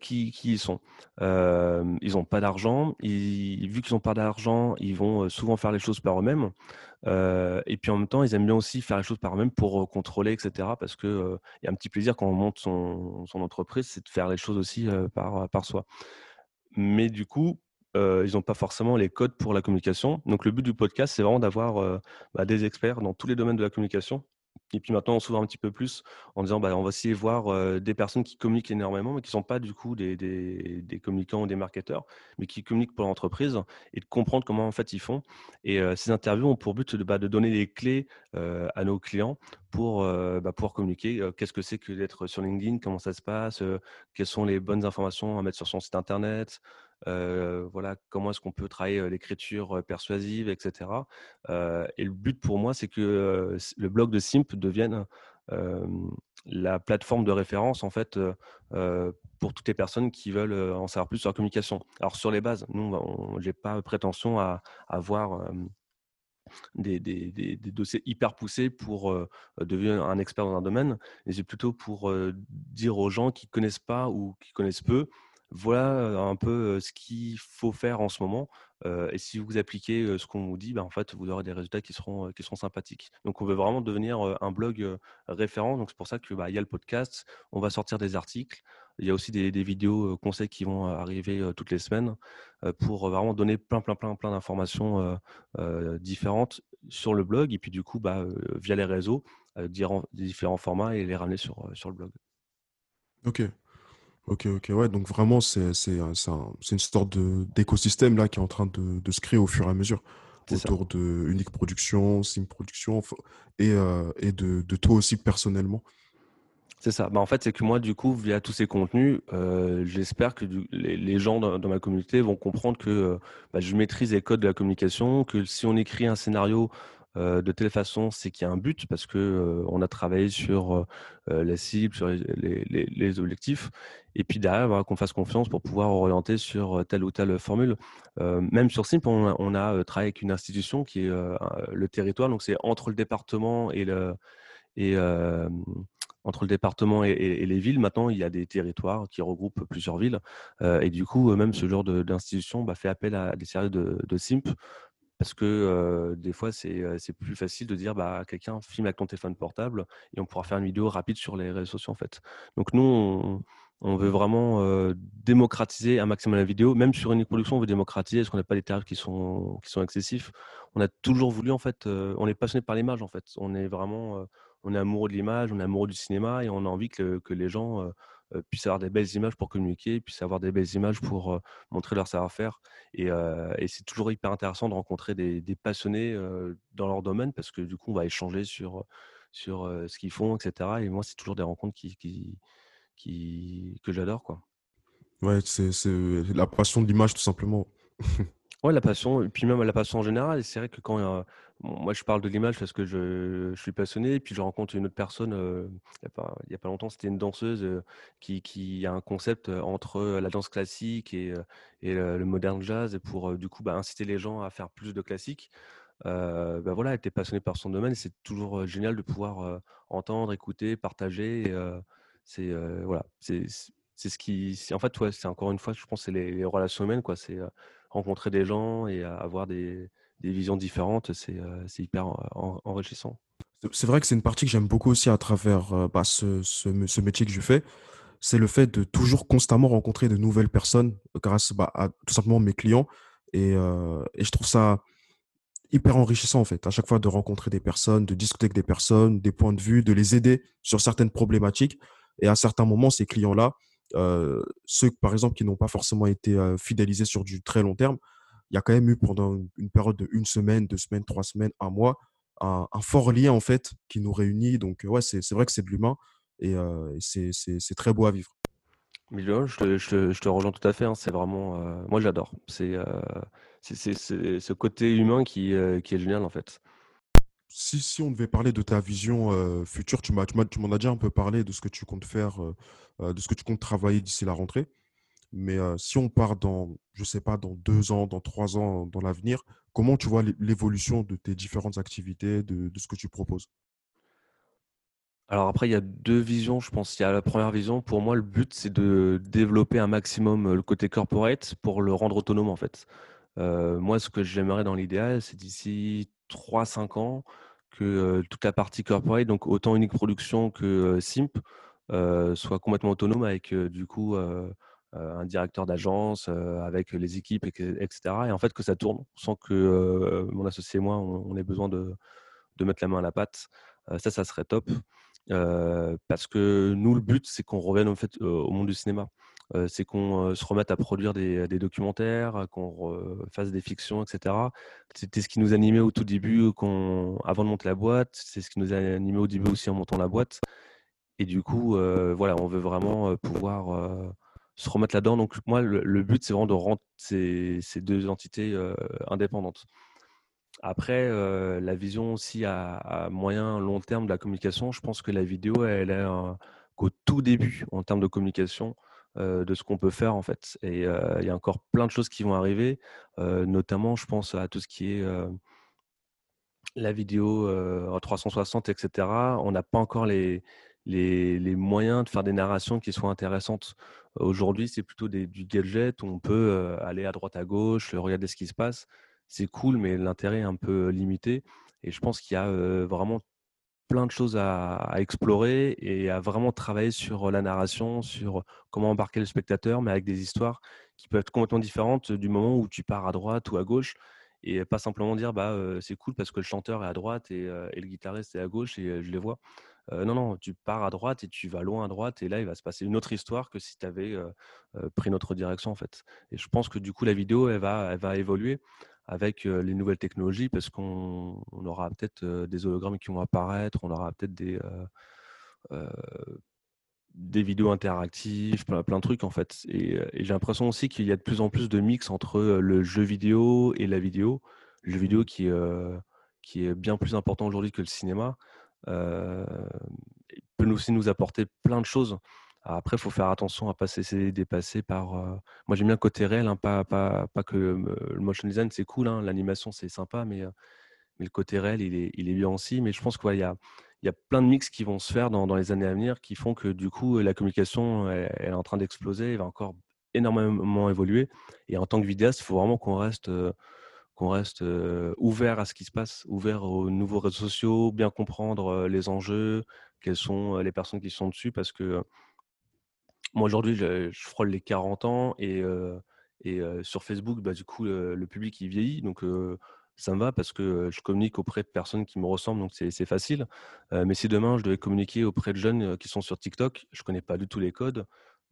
qui, qui ils sont. ils n'ont pas d'argent, vu qu'ils n'ont pas d'argent, ils vont souvent faire les choses par eux-mêmes. et puis en même temps, ils aiment bien aussi faire les choses par eux-mêmes pour contrôler, etc. Parce qu'il y a un petit plaisir quand on monte son, son entreprise, c'est de faire les choses aussi par, par soi. Mais du coup, ils n'ont pas forcément les codes pour la communication. Donc le but du podcast, c'est vraiment d'avoir bah, des experts dans tous les domaines de la communication. Et puis maintenant, on s'ouvre un petit peu plus en disant, bah, on va essayer de voir des personnes qui communiquent énormément, mais qui ne sont pas du coup des, communicants ou des marketeurs, mais qui communiquent pour l'entreprise et de comprendre comment en fait ils font. Et ces interviews ont pour but de, bah, donner les clés à nos clients pour pouvoir communiquer. Qu'est-ce que c'est que d'être sur LinkedIn Comment ça se passe Quelles sont les bonnes informations à mettre sur son site internet voilà, comment est-ce qu'on peut travailler l'écriture persuasive, etc. et le but pour moi, c'est que le blog de Simp devienne la plateforme de référence en fait pour toutes les personnes qui veulent en savoir plus sur la communication. Alors sur les bases, nous, j'ai pas prétention à avoir des, dossiers hyper poussés pour devenir un expert dans un domaine, mais c'est plutôt pour dire aux gens qui connaissent pas ou qui connaissent peu voilà un peu ce qu'il faut faire en ce moment. et si vous appliquez ce qu'on vous dit, bah, en fait, vous aurez des résultats qui seront, qui seront sympathiques. Donc, on veut vraiment devenir un blog référent. Donc, c'est pour ça qu'il bah, y a le podcast. On va sortir des articles. Il y a aussi des, vidéos conseils qui vont arriver toutes les semaines pour vraiment donner plein, plein, plein, plein d'informations différentes sur le blog. Et puis, du coup, bah, via les réseaux, différents formats et les ramener sur, sur le blog. Ok, Ok, ok, ouais, donc vraiment, c'est c'est un- une sorte de d'écosystème là qui est en train de, de se créer au fur et à mesure autour de Unique Production, Sim Production et, euh, et de, de toi aussi personnellement. C'est ça. Bah, en fait, c'est que moi, du coup, via tous ces contenus, heu, j'espère que du les les gens dans dans ma communauté vont comprendre que, bah, je maîtrise les codes de la communication, que si on écrit un scénario, heu, de telle façon, c'est qu'il y a un but parce que, heu, on a travaillé sur, heu heu, la cible, sur les objectifs et puis derrière, qu'on fasse confiance pour pouvoir orienter sur, telle ou telle formule. Même sur Simple, on a travaillé avec une institution qui est, le territoire, donc c'est entre le département et les villes, maintenant, il y a des territoires qui regroupent plusieurs villes, et du coup, même ce genre d'institution, bah, fait appel à des services de de Simp parce que, des fois, c'est, plus facile de dire, bah, quelqu'un filme avec ton téléphone portable et on pourra faire une vidéo rapide sur les réseaux sociaux, en fait. Donc nous, on veut vraiment, démocratiser un maximum la vidéo. Même sur une production, on veut démocratiser parce qu'on n'a pas des tarifs qui sont qui sont excessifs. On a toujours voulu, en fait, on est passionné par l'image, en fait. On est vraiment, on est amoureux de l'image, on est amoureux du cinéma et on a envie que les gens, puissent avoir des belles images pour communiquer, puissent avoir des belles images pour, heu, montrer leur savoir-faire et heu et c'est toujours hyper intéressant de rencontrer des des passionnés, dans leur domaine parce que, du coup, on va échanger sur, sur, ce qu'ils font et cetera et moi, c'est toujours des rencontres qui qui qui que j'adore, quoi. Ouais, c'est la passion de l'image, tout simplement. [laughs] Ouais, la passion et puis même la passion en général c'est vrai que quand, moi je parle de l'image parce que je je suis passionné et puis je rencontre une autre personne, heu, il y a a pas longtemps, c'était une danseuse, qui qui a un concept, entre, la danse classique et et le modern jazz et pour, du coup, bah, inciter les gens à faire plus de classique. Heu, bah, voilà, elle était passionnée par son domaine c'est toujours, génial de pouvoir, entendre, écouter, partager c'est, voilà, c'est ce qui en fait, ouais, c'est encore une fois, je pense, c'est les les relations humaines, quoi. C'est, rencontrer des gens et avoir des des visions différentes, c'est, c'est hyper en enrichissant. C'est vrai que c'est une partie que j'aime beaucoup aussi à travers, heu, bah, ce ce métier que je fais. C'est le fait de toujours constamment rencontrer de nouvelles personnes grâce, bah, à tout simplement mes clients et et je trouve ça hyper enrichissant, en fait, à chaque fois de rencontrer des personnes, de discuter avec des personnes, des points de vue, de les aider sur certaines problématiques et à certains moments, ces clients-là, heu, ceux, par exemple, qui n'ont pas forcément été, heu, fidélisés sur du très long terme, il y a quand même eu pendant une période de une semaine, 2 semaines, 3 semaines, un mois, un fort lien, en fait, qui nous réunit donc ouais, c'est vrai que c'est de l'humain et et c'est très beau à vivre. Mais je te je te je te rejoins tout à fait, hein, c'est vraiment, heu, moi j'adore. C'est, c'est ce côté humain qui, qui est génial, en fait. Si on devait parler de ta vision, heu, future, tu m'en as déjà un peu parlé de ce que tu comptes faire, heu heu, de ce que tu comptes travailler d'ici la rentrée. Mais, si on part dans, je sais pas, dans 2 ans, dans 3 ans, dans l'avenir, comment tu vois l'é l'évolution de tes différentes activités, de ce que tu proposes? Alors après, il y a 2 visions, je pense. Il y a la première vision, pour moi, le but, c'est de développer un maximum, le côté corporate pour le rendre autonome, en fait. Moi, ce que j'aimerais dans l'idéal, c'est d'ici trois cinq ans que, toute la partie corporate, donc autant Unique Production que, Simp, soit complètement autonome avec, du coup, un directeur d'agence, avec les équipes et que et en fait, que ça tourne sans que, mon associé et moi, on ait besoin de de mettre la main à la pâte. Ça, ça serait top. Parce que nous, le but, c'est qu'on revienne en fait, au monde du cinéma. C'est qu'on, se remette à produire des documentaires, qu'on refasse des fictions et cetera. C'était ce qui nous animait au tout début avant de monter la boîte, c'est ce qui nous a animé au début aussi en montant la boîte et du coup, voilà, on veut vraiment, pouvoir, se remettre là-dedans. Donc moi, le but, c'est vraiment de rendre ces 2 entités, indépendantes. Après, la vision aussi à moyen, long terme de la communication, je pense que la vidéo, elle est qu'au tout début en termes de communication, heu, de ce qu'on peut faire, en fait et heu, il y a encore plein de choses qui vont arriver, heu, notamment, je pense à tout ce qui est, la vidéo, en 360 et cetera. On n'a pas encore les les moyens de faire des narrations qui soient intéressantes. Aujourd'hui, c'est plutôt des du gadget où on peut, aller à droite, à gauche, regarder ce qui se passe. C'est cool, mais l'intérêt est un peu limité et je pense qu'il y a, vraiment plein de choses à explorer et à vraiment travailler sur, la narration, sur comment embarquer le spectateur, mais avec des histoires qui peuvent être complètement différentes du moment où tu pars à droite ou à gauche et pas simplement dire: «Bah, c'est cool parce que le chanteur est à droite et le guitariste est à gauche et je les vois». Non, non, tu pars à droite et tu vas loin à droite et là, il va se passer une autre histoire que si tu avais, pris une autre direction, en fait et je pense que du coup, la vidéo, elle va elle va évoluer avec, les nouvelles technologies parce qu'on on aura peut-être, des hologrammes qui vont apparaître, on aura peut-être des, des vidéos interactives, plein, plein de trucs en fait. Et, j'ai l'impression aussi qu'il y a de plus en plus de mix entre le jeu vidéo et la vidéo. Le jeu vidéo qui, qui est bien plus important aujourd'hui que le cinéma. peut aussi nous apporter plein de choses. Après, il faut faire attention à pas se laisser dépasser par. Moi, j'aime bien le côté réel, hein, pas, pas, pas, que le motion design, c'est cool, hein, l'animation, c'est sympa, mais, mais le côté réel, il est, il est bien aussi. Mais je pense qu'il y, a, y a plein de mix qui vont se faire dans, dans, les années à venir qui font que du coup, la communication, elle, est en train d'exploser, elle va encore énormément évoluer. Et en tant que vidéaste, il faut vraiment qu'on reste qu'on reste ouvert à ce qui se passe, ouvert aux nouveaux réseaux sociaux, bien comprendre les enjeux, quelles sont les personnes qui sont dessus, parce que moi aujourd'hui, je, frôle les 40 ans et, et sur Facebook, bah, du coup, le, public il vieillit, donc ça me va parce que je communique auprès de personnes qui me ressemblent, donc c'est facile. mais si demain je devais communiquer auprès de jeunes qui sont sur TikTok, je connais pas du tout les codes,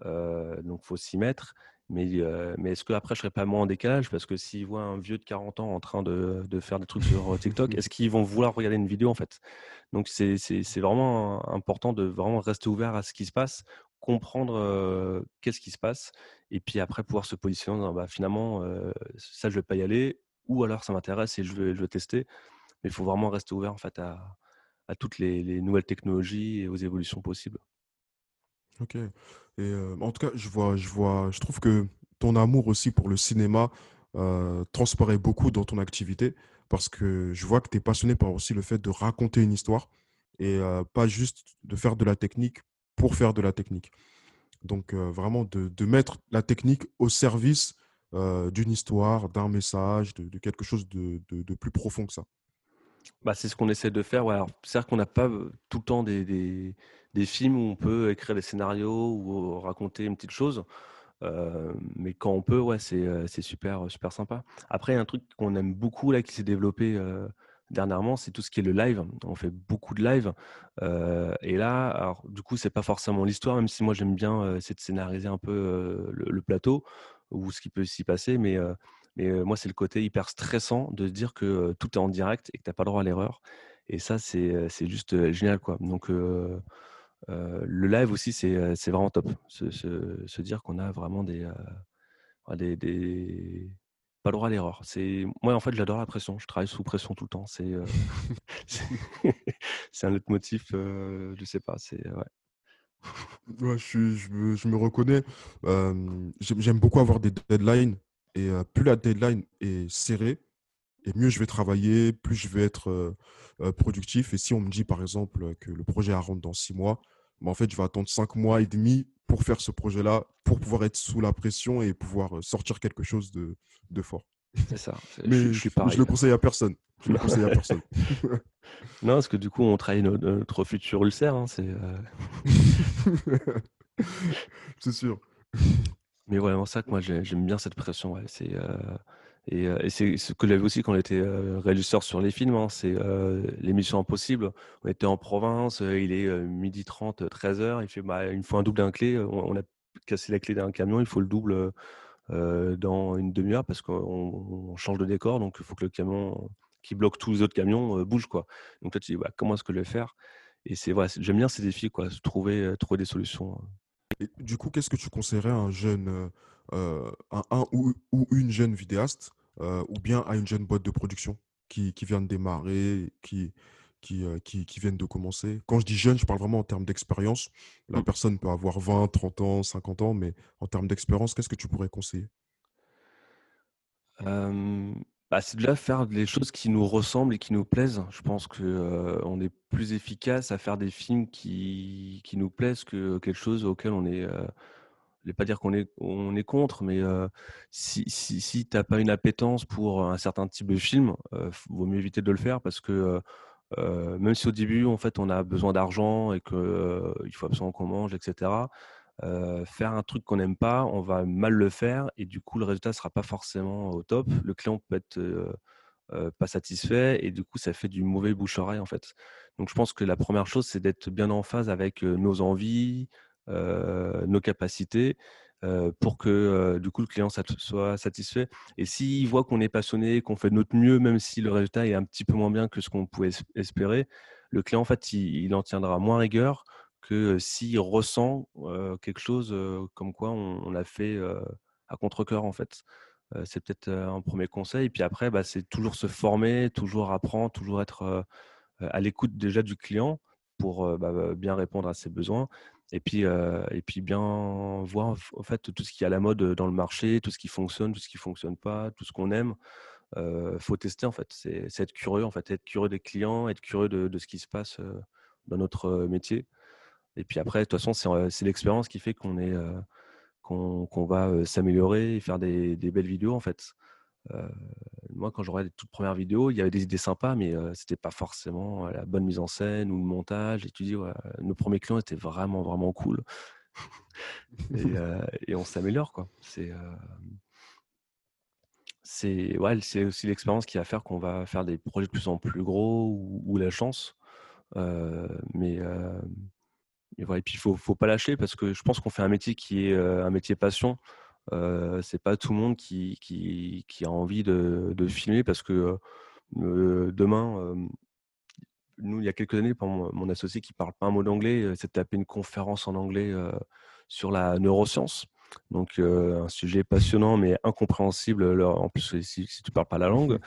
donc il faut s'y mettre. Mais, mais est-ce qu'après, je serais pas moins en décalage? Parce que s'ils voient un vieux de 40 ans en train de, de faire des trucs sur TikTok, [laughs] est-ce qu'ils vont vouloir regarder une vidéo en fait? Donc c'est vraiment important de vraiment rester ouvert à ce qui se passe, comprendre qu'est-ce qui se passe, et puis après pouvoir se positionner bah, finalement, ça, je vais pas y aller, ou alors ça m'intéresse et je veux, je tester. Mais il faut vraiment rester ouvert en fait à, toutes les, les nouvelles technologies et aux évolutions possibles. OK et en tout cas, je vois je vois je trouve que ton amour aussi pour le cinéma, transparaît beaucoup dans ton activité parce que je vois que tu es passionné par aussi le fait de raconter une histoire et pas juste de faire de la technique pour faire de la technique. Donc vraiment de mettre la technique au service, d'une histoire, d'un message, de quelque chose de plus profond que ça. Bah, c'est ce qu'on essaie de faire, ouais. C'est-à-dire qu'on n'a pas, tout le temps des films où on peut écrire des scénarios ou raconter une petite chose, mais quand on peut, ouais, c'est super, super sympa. Après, un truc qu'on aime beaucoup là, qui s'est développé, dernièrement, c'est tout ce qui est le live. On fait beaucoup de live, et là, du coup, c'est pas forcément l'histoire, même si moi j'aime bien, essayer de scénariser un peu, le plateau ou ce qui peut s'y passer, mais mais moi, c'est le côté hyper stressant de dire que tout est en direct et que tu n'as pas le droit à l'erreur. Et ça, c'est juste génial. Quoi. Donc, le live aussi, c'est vraiment top. Se, dire qu'on a vraiment des, pas le droit à l'erreur. Moi, en fait, j'adore la pression. Je travaille sous pression tout le temps. C'est [laughs] [laughs] c'est un leitmotiv. Euh, je sais pas. C'est ouais. Ouais, je, je, me, reconnais. J'aime beaucoup avoir des deadlines. Et plus la deadline est serrée, et mieux je vais travailler, plus je vais être productif. Et si on me dit, par exemple, que le projet rentre dans six mois, bah, en fait, je vais attendre cinq mois et demi pour faire ce projet-là, pour pouvoir être sous la pression et pouvoir sortir quelque chose de, de fort. C'est ça. Mais je, suis pareil. je le conseille à personne. Je le conseille à [laughs] personne. [laughs] non, parce que du coup, on travaille notre, futur ulcère. Hein, c'est [laughs] sûr. Mais vraiment ça que moi j'aime bien cette pression. C'est, et, c'est ce que j'avais aussi quand on était régisseur sur les films. Hein, c'est l'émission Impossible. On était en province, il est midi 30, 13h. Il fait bah, il faut un double d'un clé. On, a cassé la clé d'un camion, il faut le double dans une demi-heure parce qu'on change de décor. Donc il faut que le camion qui bloque tous les autres camions bouge. Quoi. Donc toi tu dis bah, comment est-ce que je vais faire? Et c'est vrai, j'aime bien ces défis, quoi, trouver, trouver des solutions. Du coup, qu'est-ce que tu conseillerais à un jeune, euh, un, ou, une jeune vidéaste, euh, ou bien à une jeune boîte de production qui, qui vient de démarrer, qui, qui, euh, qui, qui viennent de commencer? Quand je dis jeune, je parle vraiment en termes d'expérience. La mmh. personne peut avoir 20, 30 ans, 50 ans, mais en termes d'expérience, qu'est-ce que tu pourrais conseiller? Bah, c'est de là faire des choses qui nous ressemblent et qui nous plaisent. Je pense que on est plus efficace à faire des films qui, qui nous plaisent que quelque chose auquel on est. je ne vais pas dire qu'on est, on est contre, mais si, si, si tu n'as pas une appétence pour un certain type de film, il vaut mieux éviter de le faire parce que même si au début, en fait, on a besoin d'argent et qu'il faut absolument qu'on mange, etc., faire un truc qu'on n'aime pas, on va mal le faire et du coup le résultat sera pas forcément au top. Le client peut être pas satisfait et du coup ça fait du mauvais bouche-oreille en fait. Donc je pense que la première chose c'est d'être bien en phase avec nos envies, nos capacités pour que du coup le client soit satisfait. Et s'il voit qu'on est passionné, qu'on fait notre mieux, même si le résultat est un petit peu moins bien que ce qu'on pouvait espérer, le client en fait il en tiendra moins rigueur que s'il ressent quelque chose comme quoi on, l'a fait à contre-cœur en fait. c'est peut-être un premier conseil. Puis après, bah, c'est toujours se former, toujours apprendre, toujours être à l'écoute déjà du client pour bah, bien répondre à ses besoins. Et puis, et puis bien voir en fait tout ce qui est à la mode dans le marché, tout ce qui fonctionne, tout ce qui fonctionne pas, tout ce qu'on aime. Il faut tester en fait. C'est être curieux en fait, être curieux des clients, être curieux de ce qui se passe dans notre métier. Et puis après, de toute façon, c'est l'expérience qui fait qu'on est qu'on va s'améliorer et faire des, belles vidéos en fait. moi, quand j'aurais les toutes premières vidéos, il y avait des idées sympas, mais c'était pas forcément la bonne mise en scène ou le montage. Et tu dis, nos premiers clients étaient vraiment, vraiment cool. [laughs] et, on s'améliore, quoi. C'est c'est ouais, aussi l'expérience qui va faire qu'on va faire des projets de plus en plus gros ou, la chance. mais et, puis il faut, faut pas lâcher parce que je pense qu'on fait un métier qui est un métier passion. Euh, c'est pas tout le monde qui, a envie de, filmer parce que demain, nous, il y a quelques années, mon, associé qui parle pas un mot d'anglais s'est tapé une conférence en anglais sur la neuroscience. Donc, un sujet passionnant mais incompréhensible. En plus, si, si tu parles pas la langue,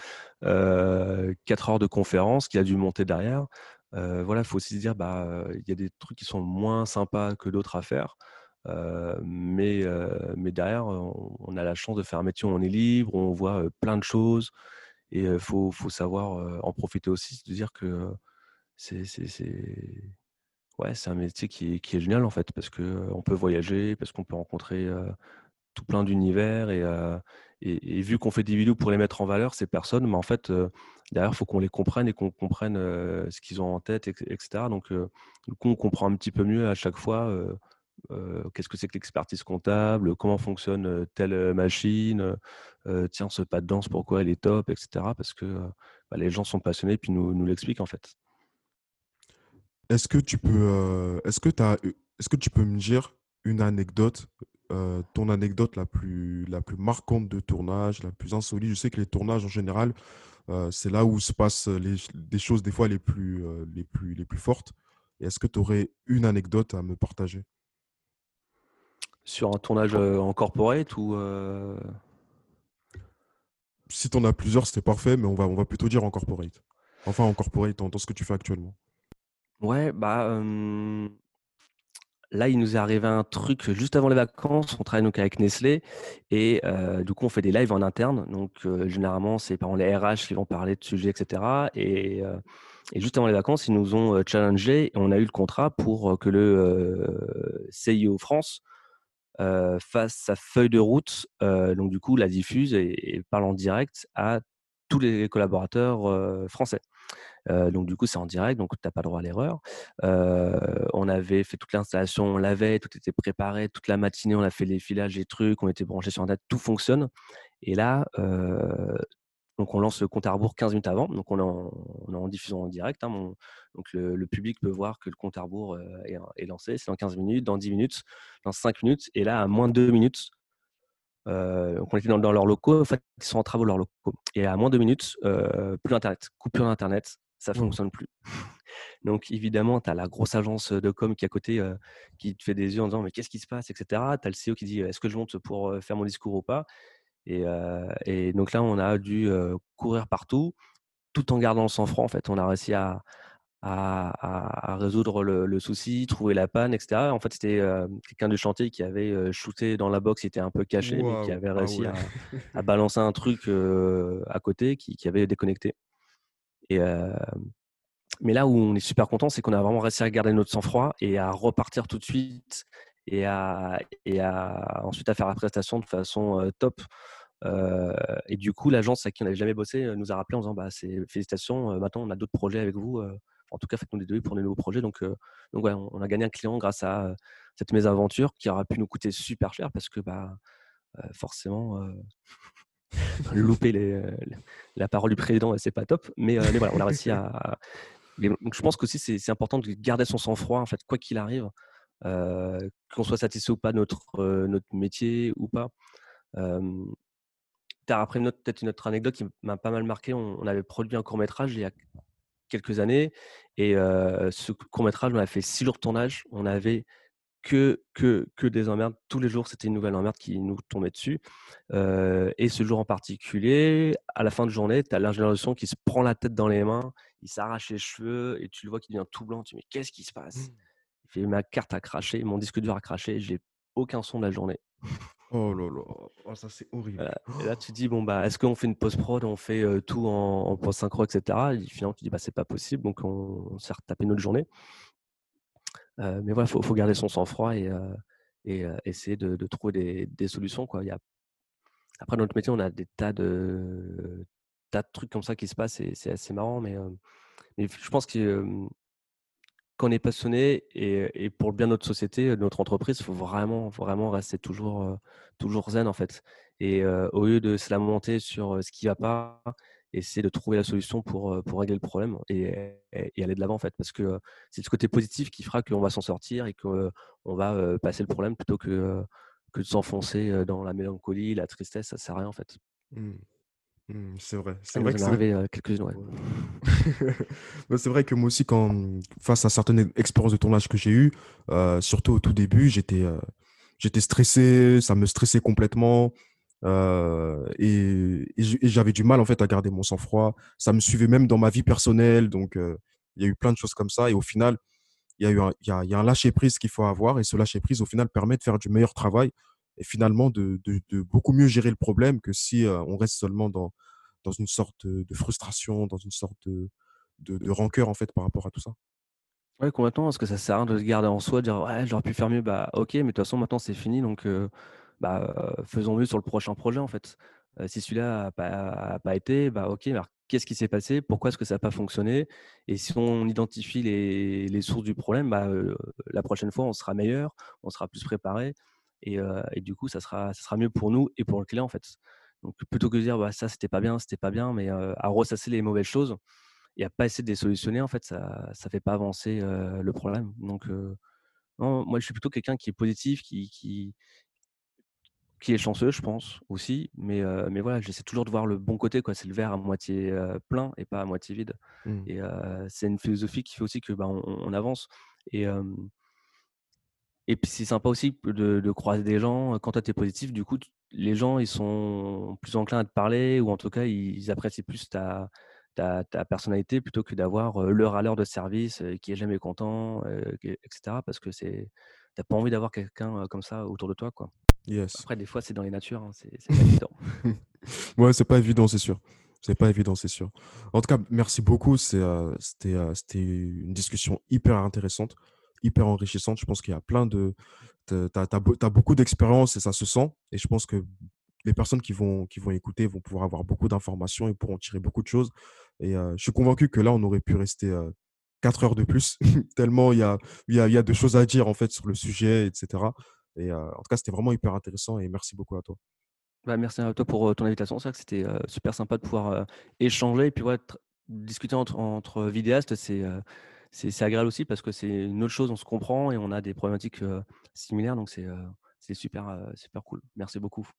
quatre heures de conférence qui a dû monter derrière. Voilà, il faut aussi se dire, bah, il y a des trucs qui sont moins sympas que d'autres à faire. mais, mais derrière, on, a la chance de faire un métier où on est libre, où on voit plein de choses. Et il faut, faut, savoir en profiter aussi, de dire que c'est Ouais, un métier qui qui est génial en fait, parce qu'on peut voyager, parce qu'on peut rencontrer tout plein d'univers et, et, vu qu'on fait des vidéos pour les mettre en valeur, ces personnes, mais en fait, derrière, il faut qu'on les comprenne et qu'on comprenne ce qu'ils ont en tête, etc. Donc, du coup, on comprend un petit peu mieux à chaque fois qu'est-ce que c'est que l'expertise comptable, comment fonctionne telle machine, tiens, ce pas de danse, pourquoi elle est top, etc. Parce que bah, les gens sont passionnés et puis nous, nous l'expliquent en fait. Est-ce que tu peux, euh, est-ce que as, est-ce que tu peux me dire une anecdote, euh, ton anecdote la plus, la plus marquante de tournage, la plus insolite? Je sais que les tournages en général, euh, c'est là où se passent les, des choses des fois les plus, les plus, les plus fortes. est-ce que tu aurais une anecdote à me partager? Sur un tournage en corporate ou Si tu en as plusieurs, c'est parfait, mais on va, on va plutôt dire en corporate. Enfin, en corporate, dans ce que tu fais actuellement. Ouais, bah, là, il nous est arrivé un truc juste avant les vacances. On travaille donc avec Nestlé et du coup, on fait des lives en interne. Donc, généralement, c'est par les RH qui vont parler de sujets, etc. Et, et juste avant les vacances, ils nous ont challengé et on a eu le contrat pour que le CIO France fasse sa feuille de route. donc, du coup, la diffuse et, et parle en direct à tous les collaborateurs français donc du coup, c'est en direct, donc tu n'as pas droit à l'erreur. on avait fait toute l'installation, on l'avait, tout était préparé, toute la matinée, on a fait les filages, les trucs, on était branchés sur un date, tout fonctionne. Et là, on lance le compte à rebours 15 minutes avant, donc on est en, en diffusion en direct. Hein, donc le, public peut voir que le compte à rebours est, lancé, c'est dans 15 minutes, dans 10 minutes, dans 5 minutes, et là, à moins de 2 minutes, donc on était dans, leurs locaux, en fait, ils sont en travaux leurs locaux. Et à moins de 2 minutes, plus d'internet, coupure d'internet, ça ne mmh. fonctionne plus. Donc évidemment, tu as la grosse agence de com qui est à côté, qui te fait des yeux en disant mais qu'est-ce qui se passe, etc. Tu as le CEO qui dit est-ce que je monte pour faire mon discours ou pas? et, et, donc là, on a dû courir partout, tout en gardant le sang-froid. En fait, on a réussi à, à, résoudre le, souci, trouver la panne, etc. En fait, c'était quelqu'un du chantier qui avait shooté dans la box, il était un peu caché, mais qui avait ah réussi [laughs] à, balancer un truc à côté qui, qui avait déconnecté. Et, mais là où on est super content, c'est qu'on a vraiment réussi à garder notre sang-froid et à repartir tout de suite et à, et à ensuite à faire la prestation de façon top. et du coup, l'agence à qui on n'avait jamais bossé nous a rappelé en disant bah, félicitations, maintenant on a d'autres projets avec vous. En tout cas, faites-nous des devis pour des nouveaux projets. Donc, donc ouais, on a gagné un client grâce à cette mésaventure qui aura pu nous coûter super cher parce que bah, forcément, [laughs] louper les, la parole du président, c'est pas top. Mais, mais, voilà, on a réussi à. [laughs] je pense qu'aussi, c'est important de garder son sang-froid, en fait, quoi qu'il arrive, qu'on soit satisfait ou pas de notre, notre métier ou pas. as après, peut-être une autre anecdote qui m'a pas mal marqué. On, avait produit un court métrage il y a quelques années et ce court métrage, on a fait 6 jours de tournage. On avait que que que des emmerdes. Tous les jours, c'était une nouvelle emmerde qui nous tombait dessus, et ce jour en particulier, à la fin de journée, tu as l'ingénieur de son qui se prend la tête dans les mains, il s'arrache les cheveux et tu le vois qui devient tout blanc. Tu dis: «Mais qu'est-ce qui se passe?» Mmh. il fait: «Ma carte a craché, mon disque dur a craché, j'ai aucun son de la journée». Oh là là, oh ça c'est horrible. Voilà et là tu te dis: «Bon, bah, est-ce qu'on fait une post prod, on fait, tout en en post synchro et cetera?» et finalement tu dis: «Bah, c'est pas possible», donc on on s'est retapé notre journée. Mais voilà, faut faut garder son sang-froid et essayer de de trouver des des solutions, quoi. Il y a après dans notre métier, on a des tas de tas de trucs comme ça qui se passent et c'est assez marrant, mais je pense que, quand on est passionné et pour le bien de notre société, de notre entreprise, il faut vraiment, vraiment rester toujours, toujours zen, en fait et au lieu de se lamenter sur, ce qui va pas, essayer de trouver la solution pour, régler le problème et aller de l'avant, en fait. Parce que, c'est ce côté positif qui fera qu'on va s'en sortir et qu'on va, passer le problème plutôt que, de s'enfoncer, dans la mélancolie, la tristesse, ça sert à rien, en fait. Mmh. Mmh, c'est vrai. C'est vrai nous que heu, quelques-unes, ouais. [laughs] ouais. C'est vrai que moi aussi quand, face à certaines expériences de tournage que j'ai eues, heu, surtout au tout début, j'étais, heu, j'étais stressé, ça me stressait complètement, et j'avais du mal, en fait, à garder mon sang-froid. Ça me suivait même dans ma vie personnelle, donc il y a eu plein de choses comme ça et au final, il y a eu un il y a il y a un lâcher prise qu'il faut avoir et ce lâcher prise, au final, permet de faire du meilleur travail et finalement de beaucoup mieux gérer le problème que si, on reste seulement dans dans une sorte, de frustration, dans une sorte de de rancœur, en fait, par rapport à tout ça. Ouais, complètement, parce que ça sert à rien de se garder en soi, de dire: «Ouais, j'aurais pu faire mieux». Bah, OK, mais de toute façon, maintenant, c'est fini, donc bah, faisons mieux sur le prochain projet, en fait. Si celui-là a pas été, bah, OK, alors qu'est-ce qui s'est passé? Pourquoi est-ce que ça a pas fonctionné? Et si on identifie les les sources du problème, bah, la prochaine fois, on sera meilleur, on sera plus préparé et du coup, ça sera ça sera mieux pour nous et pour le client, en fait. Donc plutôt que de dire: «Bah, ça, c'était pas bien, c'était pas bien», mais à ressasser les mauvaises choses et à pas essayer de les solutionner, en fait, ça ça fait pas avancer, le problème. Donc non, moi, je suis plutôt quelqu'un qui est positif, qui qui qui est chanceux, je pense, aussi, mais mais voilà, j'essaie toujours de voir le bon côté, quoi. C'est le verre à moitié, plein et pas à moitié vide Mmh. et c'est une philosophie qui fait aussi que, bah, on on avance et et puis c'est sympa aussi de de croiser des gens, quand toi tu es positif, du coup, les gens, ils sont plus enclins à te parler ou en tout cas, ils apprécient plus ta ta ta personnalité plutôt que d'avoir, heu, le râleur de service, qui est jamais content, heu, qui et cetera parce que tu as pas envie d'avoir quelqu'un, comme ça autour de toi, quoi. Yes. Après des fois, c'est dans les natures, hein, c'est pas [laughs] évident. Ouais, c'est pas évident, c'est sûr. C'est pas évident, c'est sûr. En tout cas, merci beaucoup. C'était, c'était une discussion hyper intéressante, hyper enrichissante. Je pense qu'il y a plein de tu as beaucoup d'expérience et ça se sent et je pense que les personnes qui vont qui vont écouter vont pouvoir avoir beaucoup d'informations et pourront tirer beaucoup de choses et heu, je suis convaincu que là, on aurait pu rester, heu, 4 heures de plus [laughs] tellement il y a y a y a de choses à dire, en fait, sur le sujet et cetera et heu, en tout cas, c'était vraiment hyper intéressant et merci beaucoup à toi. Bah, merci à toi pour, heu, ton invitation. C'est vrai que c'était, super sympa de pouvoir, échanger et puis, discuter entre entre vidéastes, c'est, c'est agréable aussi parce que c'est une autre chose, on se comprend et on a des problématiques, similaires donc c'est, super, super cool. Merci beaucoup.